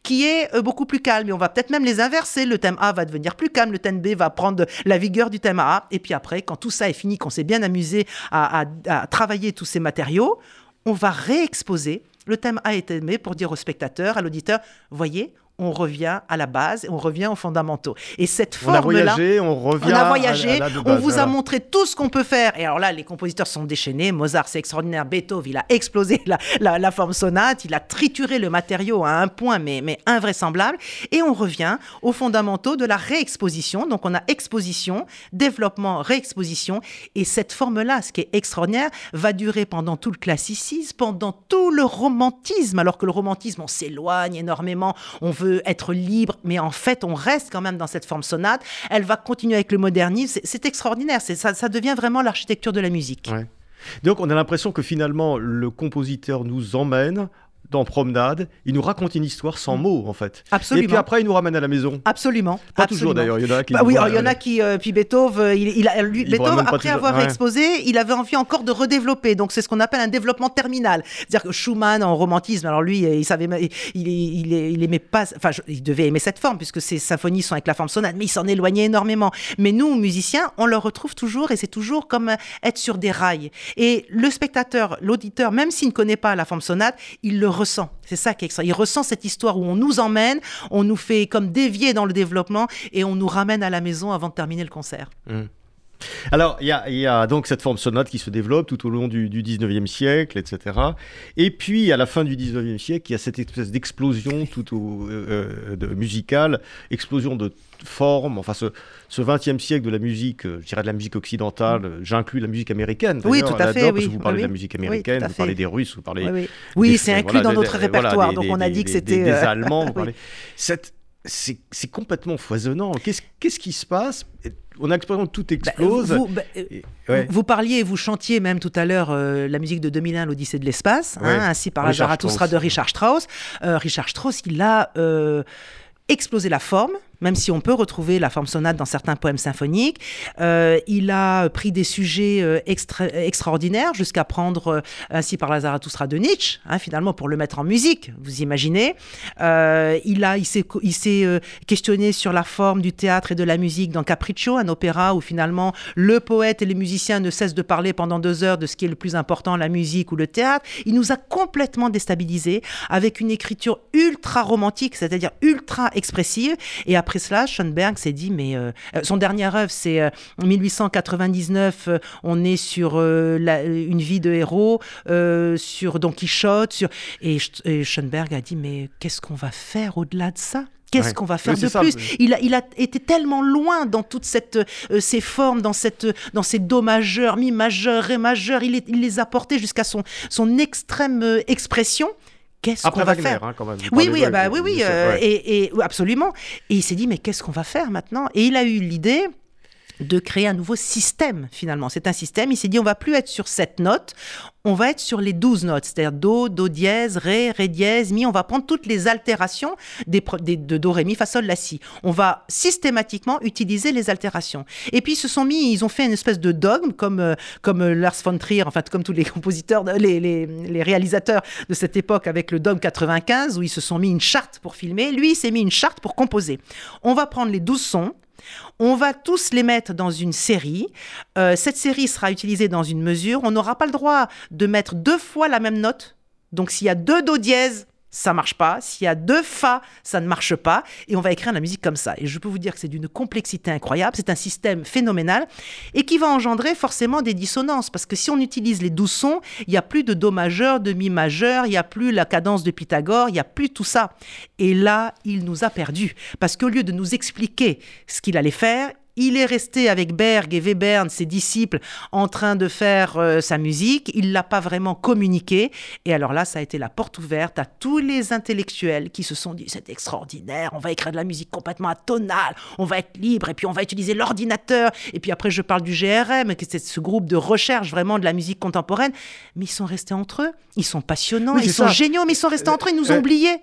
qui est euh, beaucoup plus calme. Et on va peut-être même les inverser. Le thème A va devenir plus calme, le thème B va prendre la vigueur du thème A. Et puis après, quand tout ça est fini, qu'on s'est bien amusé à, travailler tous ces matériaux, on va réexposer le thème A est aimé pour dire au spectateur, à l'auditeur, voyez, on revient à la base, on revient aux fondamentaux. Et cette forme-là, on a voyagé, on revient. On a voyagé, on vous a montré tout ce qu'on peut faire. Et alors là, les compositeurs sont déchaînés. Mozart, c'est extraordinaire. Beethoven, il a explosé la, forme sonate, il a trituré le matériau à un point, mais, mais invraisemblable. Et on revient aux fondamentaux de la réexposition. Donc on a exposition, développement, réexposition. Et cette forme-là, ce qui est extraordinaire, va durer pendant tout le classicisme, pendant tout le romantisme. Alors que le romantisme, on s'éloigne énormément, on veut être libre, mais en fait, on reste quand même dans cette forme sonate. Elle va continuer avec le modernisme. C'est extraordinaire. Ça, devient vraiment l'architecture de la musique. Donc, on a l'impression que finalement, le compositeur nous emmène dans Promenade, il nous raconte une histoire sans mm. mots en fait. Absolument. Et puis après, il nous ramène à la maison. Absolument. Pas toujours d'ailleurs. Il y en a qui. Bah oui, il y en a qui. Euh, puis Beethoven, euh, il, a, lui, Beethoven après avoir exposé, il avait envie encore de redévelopper. Donc c'est ce qu'on appelle un développement terminal. C'est-à-dire que Schumann en romantisme, alors lui, il savait, il, il, il, aimait pas, enfin, il devait aimer cette forme puisque ses symphonies sont avec la forme sonate, mais il s'en éloignait énormément. Mais nous, musiciens, on le retrouve toujours et c'est toujours comme être sur des rails. Et le spectateur, l'auditeur, même s'il ne connaît pas la forme sonate, il le ressent. C'est ça qui est extra. Il ressent cette histoire où on nous emmène, on nous fait comme dévier dans le développement et on nous ramène à la maison avant de terminer le concert. Mmh. Alors, il y, a, donc cette forme sonate qui se développe tout au long du, du 19e siècle, etc. Et puis, à la fin du 19e siècle, il y a cette espèce d'explosion tout au, euh, de musicale, explosion de formes, enfin ce, ce 20e siècle de la musique, euh, je dirais de la musique occidentale, mm. j'inclus la musique américaine. Oui, tout à fait. Oui. vous parlez de la musique américaine, vous parlez des Russes, vous parlez... Oui, c'est inclus dans notre répertoire, donc on a dit que c'était... Des, Allemands, vous parlez... Cette, c'est complètement foisonnant. Qu'est-ce qui se passe? On a l'impression que tout bah, explose. Bah, euh, vous, parliez, vous chantiez même tout à l'heure euh, la musique de 2001, l'Odyssée de l'espace, hein, ainsi par la Zarathustra de Richard Strauss. Euh, Richard Strauss, il a explosé la forme même si on peut retrouver la forme sonate dans certains poèmes symphoniques. Euh, il a pris des sujets euh, extraordinaires jusqu'à prendre euh, ainsi par la Zarathustra de Nietzsche, hein, finalement pour le mettre en musique, vous imaginez. il il s'est questionné sur la forme du théâtre et de la musique dans Capriccio, un opéra où finalement le poète et les musiciens ne cessent de parler pendant deux heures de ce qui est le plus important, la musique ou le théâtre. Il nous a complètement déstabilisés avec une écriture ultra romantique, c'est-à-dire ultra expressive. Et après après cela, Schoenberg s'est dit, mais euh, euh, son dernier œuvre, c'est euh, en 1899, on est sur une vie de héros, sur Don Quichotte, sur... Et, Schoenberg a dit, mais qu'est-ce qu'on va faire au-delà de ça? Qu'est-ce qu'on va faire de plus? il, a, il a été tellement loin dans toutes cette, ces formes, dans, cette, dans ces do majeurs, mi majeurs, ré majeurs. Il, il les a portés jusqu'à son, son extrême expression qu'est-ce qu'on va faire hein, quand même. Oui, oui, bah, oui, oui, euh, et, et, absolument. Et il s'est dit, mais qu'est-ce qu'on va faire maintenant? Et il a eu l'idée de créer un nouveau système finalement. C'est un système, il s'est dit on va plus être sur cette note, on va être sur les douze notes, c'est-à-dire Do, Do dièse, Ré, Ré dièse, Mi, on va prendre toutes les altérations des, de Do, Ré, Mi, Fa, Sol, La, Si. On va systématiquement utiliser les altérations. Et puis ils se sont mis, ils ont fait une espèce de dogme comme, euh, comme euh, Lars von Trier, enfin comme tous les compositeurs, les, les, réalisateurs de cette époque avec le dogme 95 où ils se sont mis une charte pour filmer. Lui, il s'est mis une charte pour composer. On va prendre les douze sons, on va tous les mettre dans une série. Euh, cette série sera utilisée dans une mesure. On n'aura pas le droit de mettre deux fois la même note. Donc s'il y a deux do dièse, ça marche pas. S'il y a deux fa, ça ne marche pas. Et on va écrire la musique comme ça. Et je peux vous dire que c'est d'une complexité incroyable. C'est un système phénoménal et qui va engendrer forcément des dissonances. Parce que si on utilise les douze sons, il n'y a plus de do majeur, de mi majeur, il n'y a plus la cadence de Pythagore, il n'y a plus tout ça. Et là, il nous a perdus. Parce qu'au lieu de nous expliquer ce qu'il allait faire, il est resté avec Berg et Webern, ses disciples, en train de faire euh, sa musique. Il l'a pas vraiment communiqué. Et alors là, ça a été la porte ouverte à tous les intellectuels qui se sont dit c'est extraordinaire, on va écrire de la musique complètement atonale, on va être libre, et puis on va utiliser l'ordinateur. Et puis après, je parle du GRM, qui c'est ce groupe de recherche vraiment de la musique contemporaine. Mais ils sont restés entre eux. Ils sont passionnants, ils sont géniaux, mais ils sont restés entre eux, ils nous ont oubliés.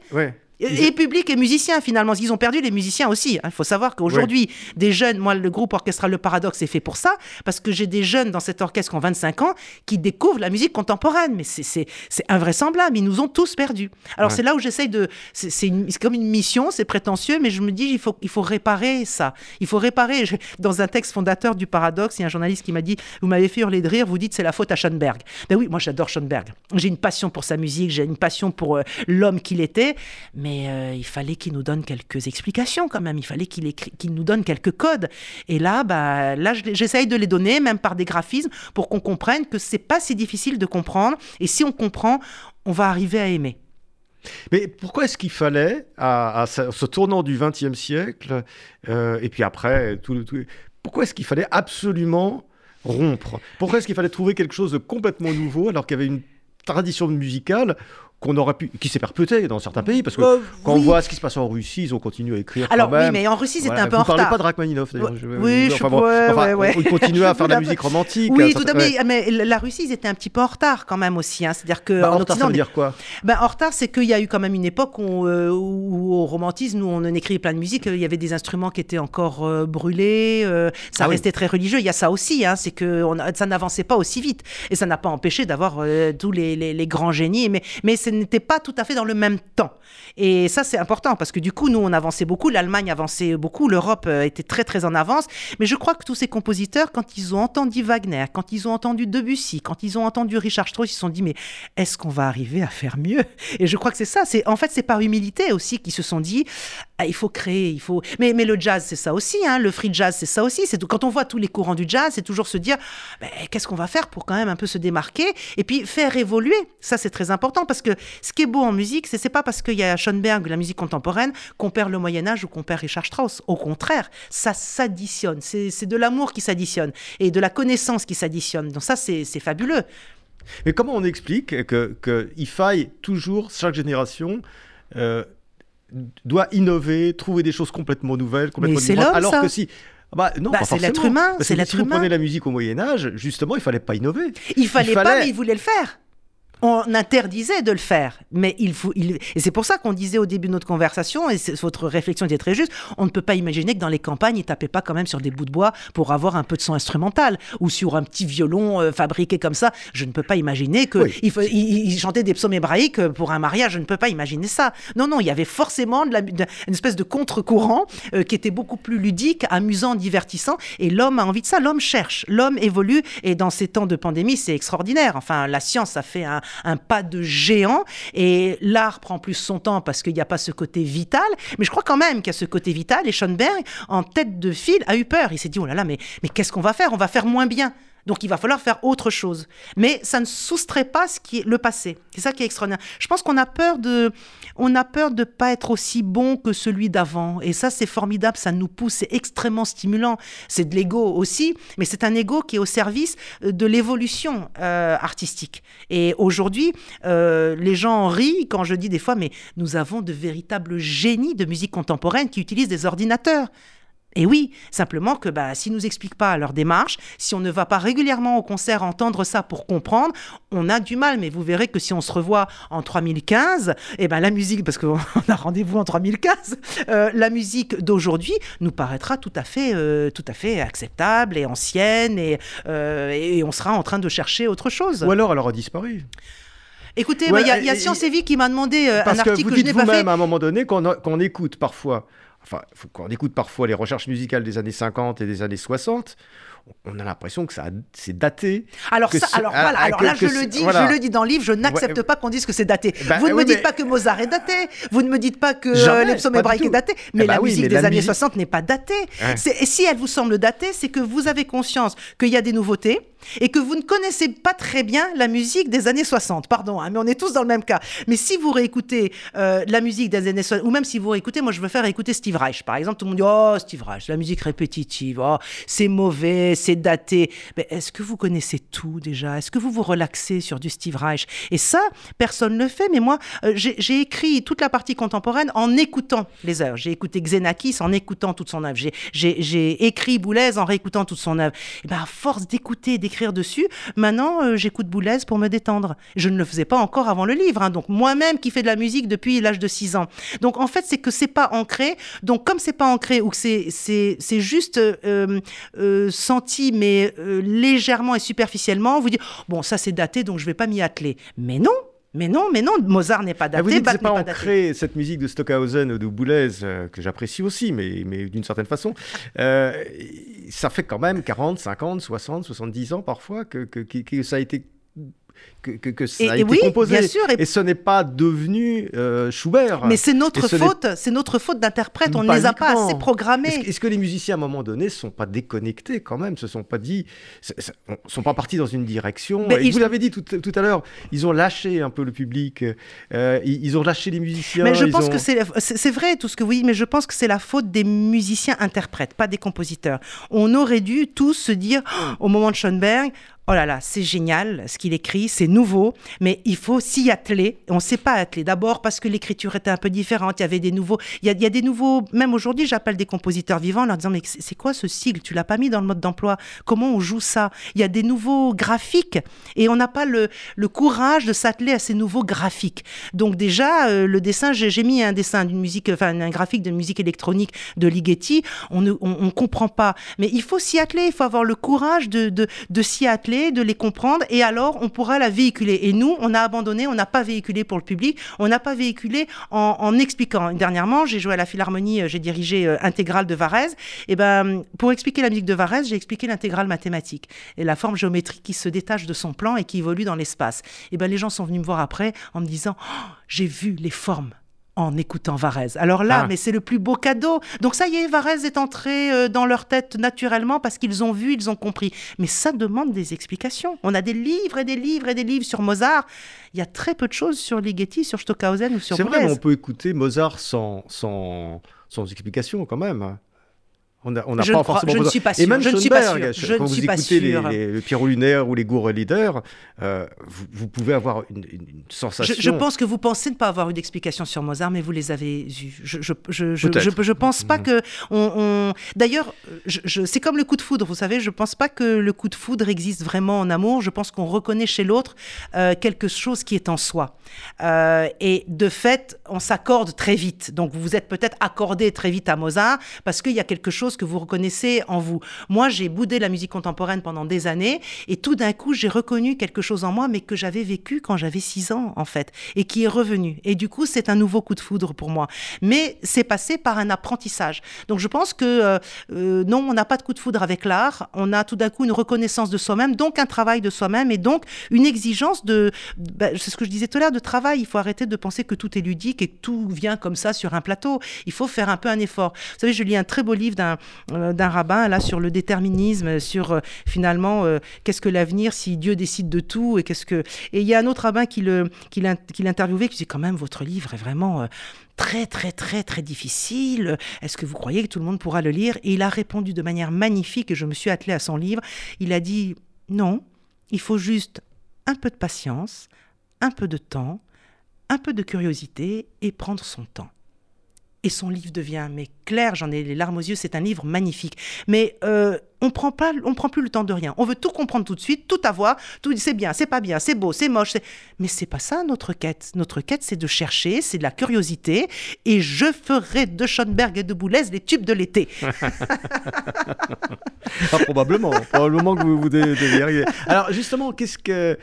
Et, public et musiciens, finalement. Ils ont perdu les musiciens aussi. Il hein. faut savoir qu'aujourd'hui, des jeunes, moi, le groupe orchestral Le Paradoxe est fait pour ça, parce que j'ai des jeunes dans cet orchestre qui ont 25 ans qui découvrent la musique contemporaine. Mais c'est invraisemblable. Ils nous ont tous perdus. Alors, c'est là où j'essaye de. C'est comme une mission, c'est prétentieux, mais je me dis, il faut, il faut réparer ça. Il faut réparer. dans un texte fondateur du Paradoxe, il y a un journaliste qui m'a dit Vous m'avez fait hurler de rire, vous dites c'est la faute à Schoenberg. Ben oui, moi, j'adore Schoenberg. J'ai une passion pour sa musique, j'ai une passion pour euh, l'homme qu'il était. Mais mais euh, il fallait qu'il nous donne quelques explications quand même, il fallait qu'il nous donne quelques codes. Et là, bah, là j'essaye de les donner, même par des graphismes, pour qu'on comprenne que c'est pas si difficile de comprendre. Et si on comprend, on va arriver à aimer. Mais pourquoi est-ce qu'il fallait, à, ce tournant du XXe siècle, euh, et puis après, tout, tout, pourquoi est-ce qu'il fallait absolument rompre? Pourquoi est-ce qu'il fallait trouver quelque chose de complètement nouveau alors qu'il y avait une tradition musicale qu'on aurait pu, qui s'est perpétué dans certains pays, parce que euh, quand on voit ce qui se passe en Russie, ils ont continué à écrire. Alors quand même. oui, mais en Russie, c'était un peu en retard. Vous parlez pas de Rachmaninoff d'ailleurs. Oui, je, enfin, ouais, Ils continuaient à faire de la musique romantique. Oui, tout à fait. Mais la Russie, ils étaient un petit peu en retard quand même aussi. Hein. C'est-à-dire que bah, en, retard, ça veut dire quoi? ben, En retard, c'est qu'il y a eu quand même une époque où, euh, où au romantisme, où on écrivait plein de musique, il y avait des instruments qui étaient encore euh, brûlés. ça ah restait très religieux. Il y a ça aussi. Hein, c'est que on, ça n'avançait pas aussi vite, et ça n'a pas empêché d'avoir tous les, les, les, grands génies. Mais, mais ce n'était pas tout à fait dans le même temps. Et ça, c'est important parce que du coup, nous, on avançait beaucoup, l'Allemagne avançait beaucoup, l'Europe euh, était très, très en avance. Mais je crois que tous ces compositeurs, quand ils ont entendu Wagner, quand ils ont entendu Debussy, quand ils ont entendu Richard Strauss, ils se sont dit, mais est-ce qu'on va arriver à faire mieux? Et je crois que c'est ça. C'est En fait, c'est par humilité aussi qu'ils se sont dit, ah, il faut créer, il faut. Mais, mais le jazz, c'est ça aussi, hein, le free jazz, c'est ça aussi. C'est quand on voit tous les courants du jazz, c'est toujours se dire, ben, qu'est-ce qu'on va faire pour quand même un peu se démarquer et puis faire évoluer? Ça, c'est très important parce que ce qui est beau en musique, c'est c'est pas parce qu'il y a Schoenberg, la musique contemporaine, qu'on perd le Moyen Âge ou qu'on perd Richard Strauss. Au contraire, ça s'additionne. C'est de l'amour qui s'additionne et de la connaissance qui s'additionne. Donc ça, c'est fabuleux. Mais comment on explique qu'il que faille toujours, chaque génération, euh, doit innover, trouver des choses complètement nouvelles, complètement Mais c'est l'homme, Alors ça. que si bah, non, bah, c'est l'être humain. C'est l'être si humain. vous prenez la musique au Moyen Âge, justement, il fallait pas innover. Il fallait, il fallait... pas, mais il voulait le faire on interdisait de le faire. Mais il faut, il... et c'est pour ça qu'on disait au début de notre conversation, et votre réflexion était très juste, on ne peut pas imaginer que dans les campagnes, ils tapaient pas quand même sur des bouts de bois pour avoir un peu de son instrumental ou sur un petit violon euh, fabriqué comme ça. Je ne peux pas imaginer que oui. il, faut, il, il, chantait des psaumes hébraïques pour un mariage. Je ne peux pas imaginer ça. Non, non, il y avait forcément de la, de, une espèce de contre-courant euh, qui était beaucoup plus ludique, amusant, divertissant. Et l'homme a envie de ça. L'homme cherche, l'homme évolue. Et dans ces temps de pandémie, c'est extraordinaire. Enfin, la science a fait un, un pas de géant et l'art prend plus son temps parce qu'il n'y a pas ce côté vital. Mais je crois quand même qu'il y a ce côté vital et Schoenberg, en tête de file, a eu peur. Il s'est dit, oh là là, mais, mais qu'est-ce qu'on va faire? On va faire moins bien. Donc il va falloir faire autre chose. Mais ça ne soustrait pas ce qui est le passé. C'est ça qui est extraordinaire. Je pense qu'on a peur de, on a peur de pas être aussi bon que celui d'avant. Et ça c'est formidable, ça nous pousse, c'est extrêmement stimulant. C'est de l'ego aussi, mais c'est un ego qui est au service de l'évolution euh, artistique. Et aujourd'hui, euh, les gens rient quand je dis des fois, mais nous avons de véritables génies de musique contemporaine qui utilisent des ordinateurs. Et oui, simplement que bah, s'ils ne nous expliquent pas leur démarche, si on ne va pas régulièrement au concert entendre ça pour comprendre, on a du mal. Mais vous verrez que si on se revoit en 3015, eh ben, la musique, parce qu'on a rendez-vous en 3015, euh, la musique d'aujourd'hui nous paraîtra tout à fait, euh, tout à fait acceptable et ancienne et, euh, et on sera en train de chercher autre chose. Ou alors elle aura disparu. Écoutez, il ouais, y, y, a Science et Vie qui m'a demandé un article que, vous que je n'ai pas fait. vous-même à un moment donné qu'on qu écoute parfois enfin, quand on écoute parfois les recherches musicales des années 50 et des années 60, on a l'impression que ça c'est daté. Alors, ça, alors, voilà, alors là, je le dis, voilà. je le dis dans le livre, je n'accepte ouais, pas qu'on dise que c'est daté. Bah, vous ne oui, me dites mais... pas que Mozart est daté, vous ne me dites pas que Jamais, les psaumes hébraïques est daté, mais Eh bah la oui, musique mais des la années musique- 60 n'est pas datée. Ouais. Et si elle vous semble datée, c'est que vous avez conscience qu'il y a des nouveautés et que vous ne connaissez pas très bien la musique des années 60. Pardon, hein, mais on est tous dans le même cas. Mais si vous réécoutez euh, la musique des années 60, ou même si vous réécoutez, moi je veux faire écouter Steve Reich, par exemple, tout le monde dit Oh, Steve Reich, la musique répétitive, oh, c'est mauvais, c'est daté. Mais est-ce que vous connaissez tout déjà? Est-ce que vous vous relaxez sur du Steve Reich? Et ça, personne ne le fait, mais moi, euh, j'ai écrit toute la partie contemporaine en écoutant les œuvres. J'ai écouté Xenakis en écoutant toute son œuvre. J'ai- écrit Boulez en réécoutant toute son œuvre. Et ben, à force d'écouter, dessus, maintenant, euh, j'écoute Boulez pour me détendre. Je ne le faisais pas encore avant le livre. hein. Donc, moi-même qui fais de la musique depuis l'âge de 6 ans. Donc, en fait, c'est que c'est pas ancré. Donc, comme c'est pas ancré ou que c'est- c'est c'est juste euh, euh, senti, mais légèrement et superficiellement, vous dites, bon, ça c'est daté, donc je vais pas m'y atteler. Mais non, mais non, mais non, Mozart n'est pas Ah, daté, vous dites Bach pas pas ancré, cette musique de Stockhausen ou de Boulez, euh, que j'apprécie aussi, mais, mais d'une certaine façon. euh, ça fait quand même 40, 50, 60, 70 ans parfois que, que, que- que ça a été, que, que- que ça Et- a et été oui, composé. bien sûr, et- Et ce n'est pas devenu euh, Schubert. Mais c'est notre ce faute, c'est notre faute d'interprète. On ne les a pas assez programmés. Est-ce que, les musiciens, à un moment donné, ne sont pas déconnectés quand même Se sont pas dit, se- sont pas partis dans une direction? Mais Et ils- Vous l'avez dit tout, tout à l'heure, ils ont lâché un peu le public, euh, ils, ils ont lâché les musiciens. Mais je pense ont- que c'est vrai tout ce que vous dites, mais je pense que c'est la faute des musiciens interprètes, pas des compositeurs. On aurait dû tous se dire oh, au moment de Schoenberg. Oh là là, c'est génial ce qu'il écrit, c'est nouveau, mais il faut s'y atteler. On ne s'est pas attelé. D'abord parce que l'écriture était un peu différente. Il y avait des nouveaux. Il y a, des nouveaux. Même aujourd'hui, j'appelle des compositeurs vivants en leur disant mais c'est quoi ce sigle? Tu l'as pas mis dans le mode d'emploi Comment on joue ça? Il y a des nouveaux graphiques et on n'a pas le, courage de s'atteler à ces nouveaux graphiques. Donc déjà, euh, le dessin, j'ai mis un dessin d'une musique, enfin un graphique de musique électronique de Ligeti. On ne on comprend pas, mais il faut s'y atteler. Il faut avoir le courage de, de, de s'y atteler de les comprendre, et alors on pourra la véhiculer. Et nous, on a abandonné, on n'a pas véhiculé pour le public, on n'a pas véhiculé en, expliquant. Dernièrement, j'ai joué à la Philharmonie, euh, j'ai dirigé euh, intégrale de Varese. Et ben, pour expliquer la musique de Varese, j'ai expliqué l'intégrale mathématique et la forme géométrique qui se détache de son plan et qui évolue dans l'espace. Et ben, les gens sont venus me voir après en me disant, oh, j'ai vu les formes en écoutant Varese. Alors là, ah. mais c'est le plus beau cadeau. Donc ça y est, Varese est entré euh, dans leur tête naturellement parce qu'ils ont vu, ils ont compris. Mais ça demande des explications. On a des livres et des livres et des livres sur Mozart. Il y a très peu de choses sur Ligeti, sur Stockhausen ou sur C'est vrai, on peut écouter Mozart sans, sans, sans explication quand même. On n'a pas forcément je ne suis pas sûr. Et même je ne suis pas sûr. Quand vous écoutez les, les, le Pierrot Lunaire ou les Goureux Leader, euh, vous, vous, pouvez avoir une, une sensation. Je, je, pense que vous pensez ne pas avoir eu d'explication sur Mozart, mais vous les avez eues. Je ne pense pas mmh. que. On, on... D'ailleurs, c'est comme le coup de foudre. Vous savez, je ne pense pas que le coup de foudre existe vraiment en amour. Je pense qu'on reconnaît chez l'autre euh, quelque chose qui est en soi. Euh, et de fait, on s'accorde très vite. Donc vous vous êtes peut-être accordé très vite à Mozart parce qu'il y a quelque chose que vous reconnaissez en vous. Moi, j'ai boudé la musique contemporaine pendant des années et tout d'un coup, j'ai reconnu quelque chose en moi, mais que j'avais vécu quand j'avais 6 ans, en fait, et qui est revenu. Et du coup, c'est un nouveau coup de foudre pour moi. Mais c'est passé par un apprentissage. Donc, je pense que euh, euh, non, on n'a pas de coup de foudre avec l'art. On a tout d'un coup une reconnaissance de soi-même, donc un travail de soi-même et donc une exigence de, bah, c'est ce que je disais tout à l'heure, de travail. Il faut arrêter de penser que tout est ludique et que tout vient comme ça sur un plateau. Il faut faire un peu un effort. Vous savez, je lis un très beau livre d'un d'un rabbin là sur le déterminisme, sur euh, finalement euh, qu'est-ce que l'avenir si Dieu décide de tout et qu'est-ce que et il y a un autre rabbin qui le qui l'interviewait qui dit quand même votre livre est vraiment très très très très difficile. Est-ce que vous croyez que tout le monde pourra le lire? Et il a répondu de manière magnifique et je me suis attelée à son livre. Il a dit non, il faut juste un peu de patience, un peu de temps, un peu de curiosité et prendre son temps et son livre devient mais clair, j'en ai les larmes aux yeux, c'est un livre magnifique. Mais euh, on prend pas, on prend plus le temps de rien. On veut tout comprendre tout de suite, tout avoir, tout c'est bien, c'est pas bien, c'est beau, c'est moche. Mais c'est pas ça notre quête. Notre quête, c'est de chercher, c'est de la curiosité. Et je ferai de Schoenberg et de Boulez les tubes de l'été. ah, probablement, probablement que vous, vous devriez. Alors justement, qu'est-ce que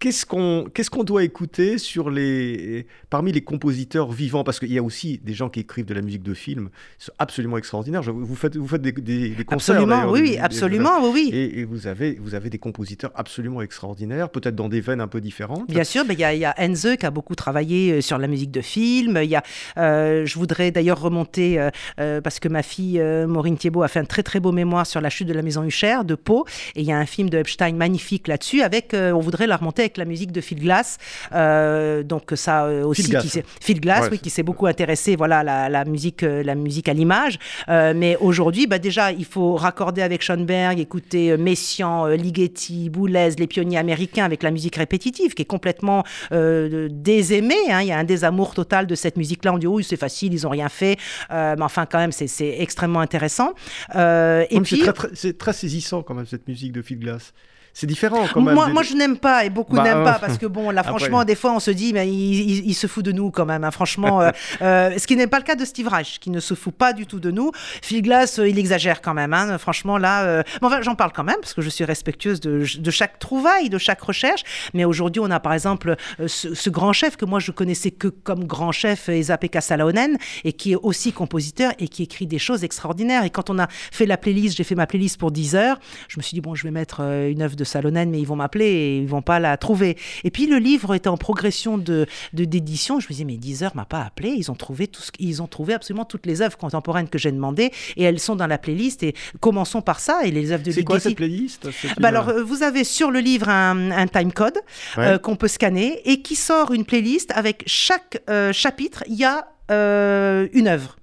Qu'est-ce qu'on qu'est-ce qu'on doit écouter sur les parmi les compositeurs vivants? Parce qu'il y a aussi des gens qui écrivent de la musique de film absolument extraordinaires. Vous faites vous faites des, des, concerts absolument oui, oui absolument oui et, vous avez vous avez des compositeurs absolument extraordinaires peut-être dans des veines un peu différentes. Bien sûr, il y a, y a Enze qui a beaucoup travaillé euh, sur la musique de film. Il y a euh, je voudrais d'ailleurs remonter euh, parce que ma fille Maureen Thiebaud a fait un très très beau mémoire sur la chute de la maison Hucher de Pau et il y a un film de Epstein magnifique là-dessus avec on voudrait la remonter avec la musique de Phil Glass. Euh, donc ça euh, aussi, Phil Glass, qui, Phil Glass oui, qui s'est beaucoup intéressé voilà la, la musique, euh, la musique à l'image. mais aujourd'hui, bah, déjà, il faut raccorder avec Schoenberg, écouter Messiaen, Ligeti, Boulez, les pionniers américains avec la musique répétitive qui est complètement désaimée. Hein. Il y a un désamour total de cette musique-là. On dit oui, c'est facile, ils ont rien fait. mais enfin, quand même, c'est extrêmement intéressant. et puis, c'est très, très, saisissant quand même cette musique de Phil Glass c'est différent quand même. Moi, moi je n'aime pas et beaucoup bah, n'aiment pas parce que bon, là, franchement, des fois, on se dit, mais il, se fout de nous quand même. Hein, franchement, euh, euh, ce qui n'est pas le cas de Steve Reich, qui ne se fout pas du tout de nous. Phil Glass, euh, il exagère quand même. Hein, franchement, là, enfin, j'en parle quand même parce que je suis respectueuse de, de chaque trouvaille, de chaque recherche. Mais aujourd'hui, on a par exemple ce, grand chef que moi je connaissais que comme grand chef, Esa-Pekka Salonen, et qui est aussi compositeur et qui écrit des choses extraordinaires. Et quand on a fait la playlist, j'ai fait ma playlist pour 10 heures, je me suis dit bon, je vais mettre une œuvre de Salonen, mais ils vont m'appeler et ils vont pas la trouver. Et puis le livre était en progression de d'édition. je me disais, mais Deezer m'a pas appelé. Ils ont trouvé tout ce, ils ont trouvé absolument toutes les œuvres contemporaines que j'ai demandées et elles sont dans la playlist. Et commençons par ça. Et les œuvres de C'est quoi cette playlist? Bah alors, euh, vous avez sur le livre un, un time code euh, qu'on peut scanner et qui sort une playlist avec chaque euh, chapitre. Il y a une œuvre.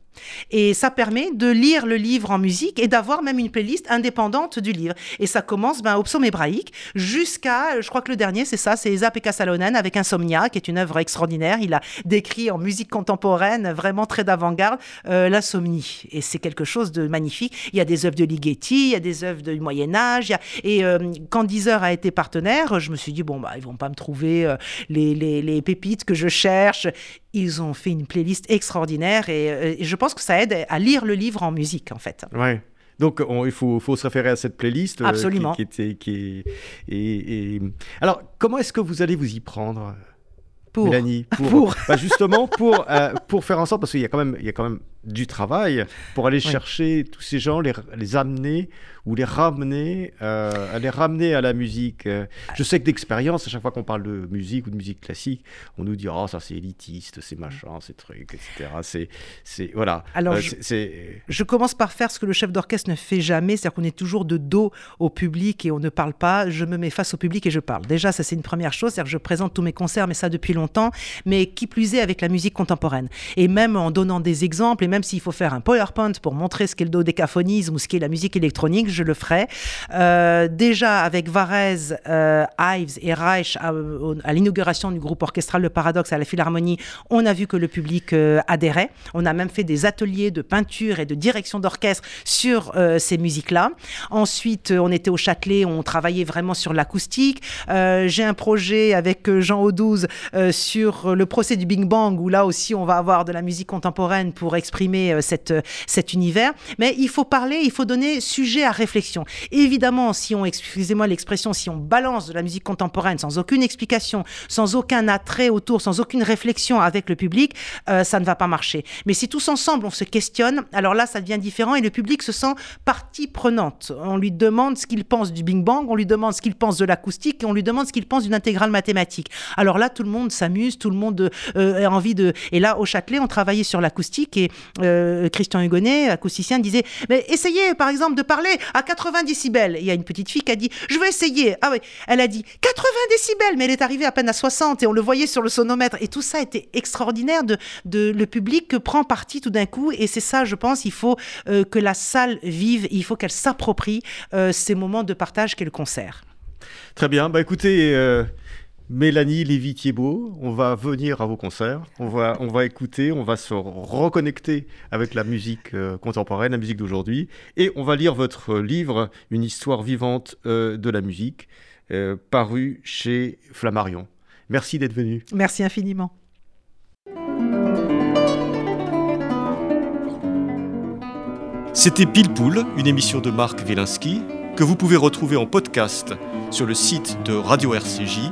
Et ça permet de lire le livre en musique et d'avoir même une playlist indépendante du livre. Et ça commence ben, au psaume hébraïque jusqu'à, je crois que le dernier, c'est ça, c'est Esa Pekka Salonen avec Insomnia, qui est une œuvre extraordinaire. Il a décrit en musique contemporaine, vraiment très d'avant-garde, euh, l'insomnie. Et c'est quelque chose de magnifique. Il y a des œuvres de Ligeti, il y a des œuvres du Moyen-Âge. Et euh, quand Deezer a été partenaire, je me suis dit, bon, bah, ils vont pas me trouver euh, les, les, pépites que je cherche ils ont fait une playlist extraordinaire et, et, je pense que ça aide à lire le livre en musique, en fait. Ouais. Donc il faut, faut, se référer à cette playlist. Absolument. qui, était, qui et, Alors, comment est-ce que vous allez vous y prendre pour. Mélanie, pour, Bah justement pour, pour faire en sorte, parce qu'il y, a quand même, il y a quand même du travail, pour aller chercher tous ces gens, les, les amener ou les ramener, euh, à les ramener à la musique. Je sais que d'expérience, à chaque fois qu'on parle de musique ou de musique classique, on nous dit oh ça c'est élitiste, c'est machin, c'est truc, etc. C'est, c'est voilà. Alors euh, je, je, commence par faire ce que le chef d'orchestre ne fait jamais, c'est-à-dire qu'on est toujours de dos au public et on ne parle pas. Je me mets face au public et je parle. Déjà, ça c'est une première chose, c'est-à-dire que je présente tous mes concerts, mais ça depuis longtemps, mais qui plus est avec la musique contemporaine. Et même en donnant des exemples, et même s'il faut faire un PowerPoint pour montrer ce qu'est le dodécaphonisme ou ce qu'est la musique électronique, je le ferai. Euh, déjà avec Varese, euh, Ives et Reich à, l'inauguration du groupe orchestral Le Paradoxe à la Philharmonie, on a vu que le public euh, adhérait. On a même fait des ateliers de peinture et de direction d'orchestre sur ces musiques-là. Ensuite, on était au Châtelet, on travaillait vraiment sur l'acoustique. J'ai un projet avec Jean Audouze sur le procès du Big Bang, où là aussi on va avoir de la musique contemporaine pour exprimer cette, cet univers. Mais il faut parler, il faut donner sujet à réflexion. Évidemment, si on, excusez-moi l'expression, si on balance de la musique contemporaine sans aucune explication, sans aucun attrait autour, sans aucune réflexion avec le public, euh, ça ne va pas marcher. Mais si tous ensemble on se questionne, alors là ça devient différent et le public se sent partie prenante. On lui demande ce qu'il pense du Big Bang, on lui demande ce qu'il pense de l'acoustique et on lui demande ce qu'il pense d'une intégrale mathématique. Alors là tout le monde s'amuse, tout le monde euh, a envie de... Et là au Châtelet on travaillait sur l'acoustique et euh, Christian Hugonnet, acousticien, disait mais essayez par exemple de parler à 80 décibels. Il y a une petite fille qui a dit Je vais essayer. Ah oui, elle a dit 80 décibels, mais elle est arrivée à peine à 60 et on le voyait sur le sonomètre. Et tout ça était extraordinaire de, le public prend parti tout d'un coup. Et c'est ça, je pense, il faut euh, que la salle vive, il faut qu'elle s'approprie euh, ces moments de partage qu'est le concert. Très bien. Bah écoutez. Mélanie Lévy-Thiebaud, on va venir à vos concerts, on va, on va écouter, on va se reconnecter avec la musique euh, contemporaine, la musique d'aujourd'hui, et on va lire votre livre, Une histoire vivante euh, de la musique, euh, paru chez Flammarion. Merci d'être venu. Merci infiniment. C'était Pile Poule, une émission de Marc Wielinski, que vous pouvez retrouver en podcast sur le site de Radio RCJ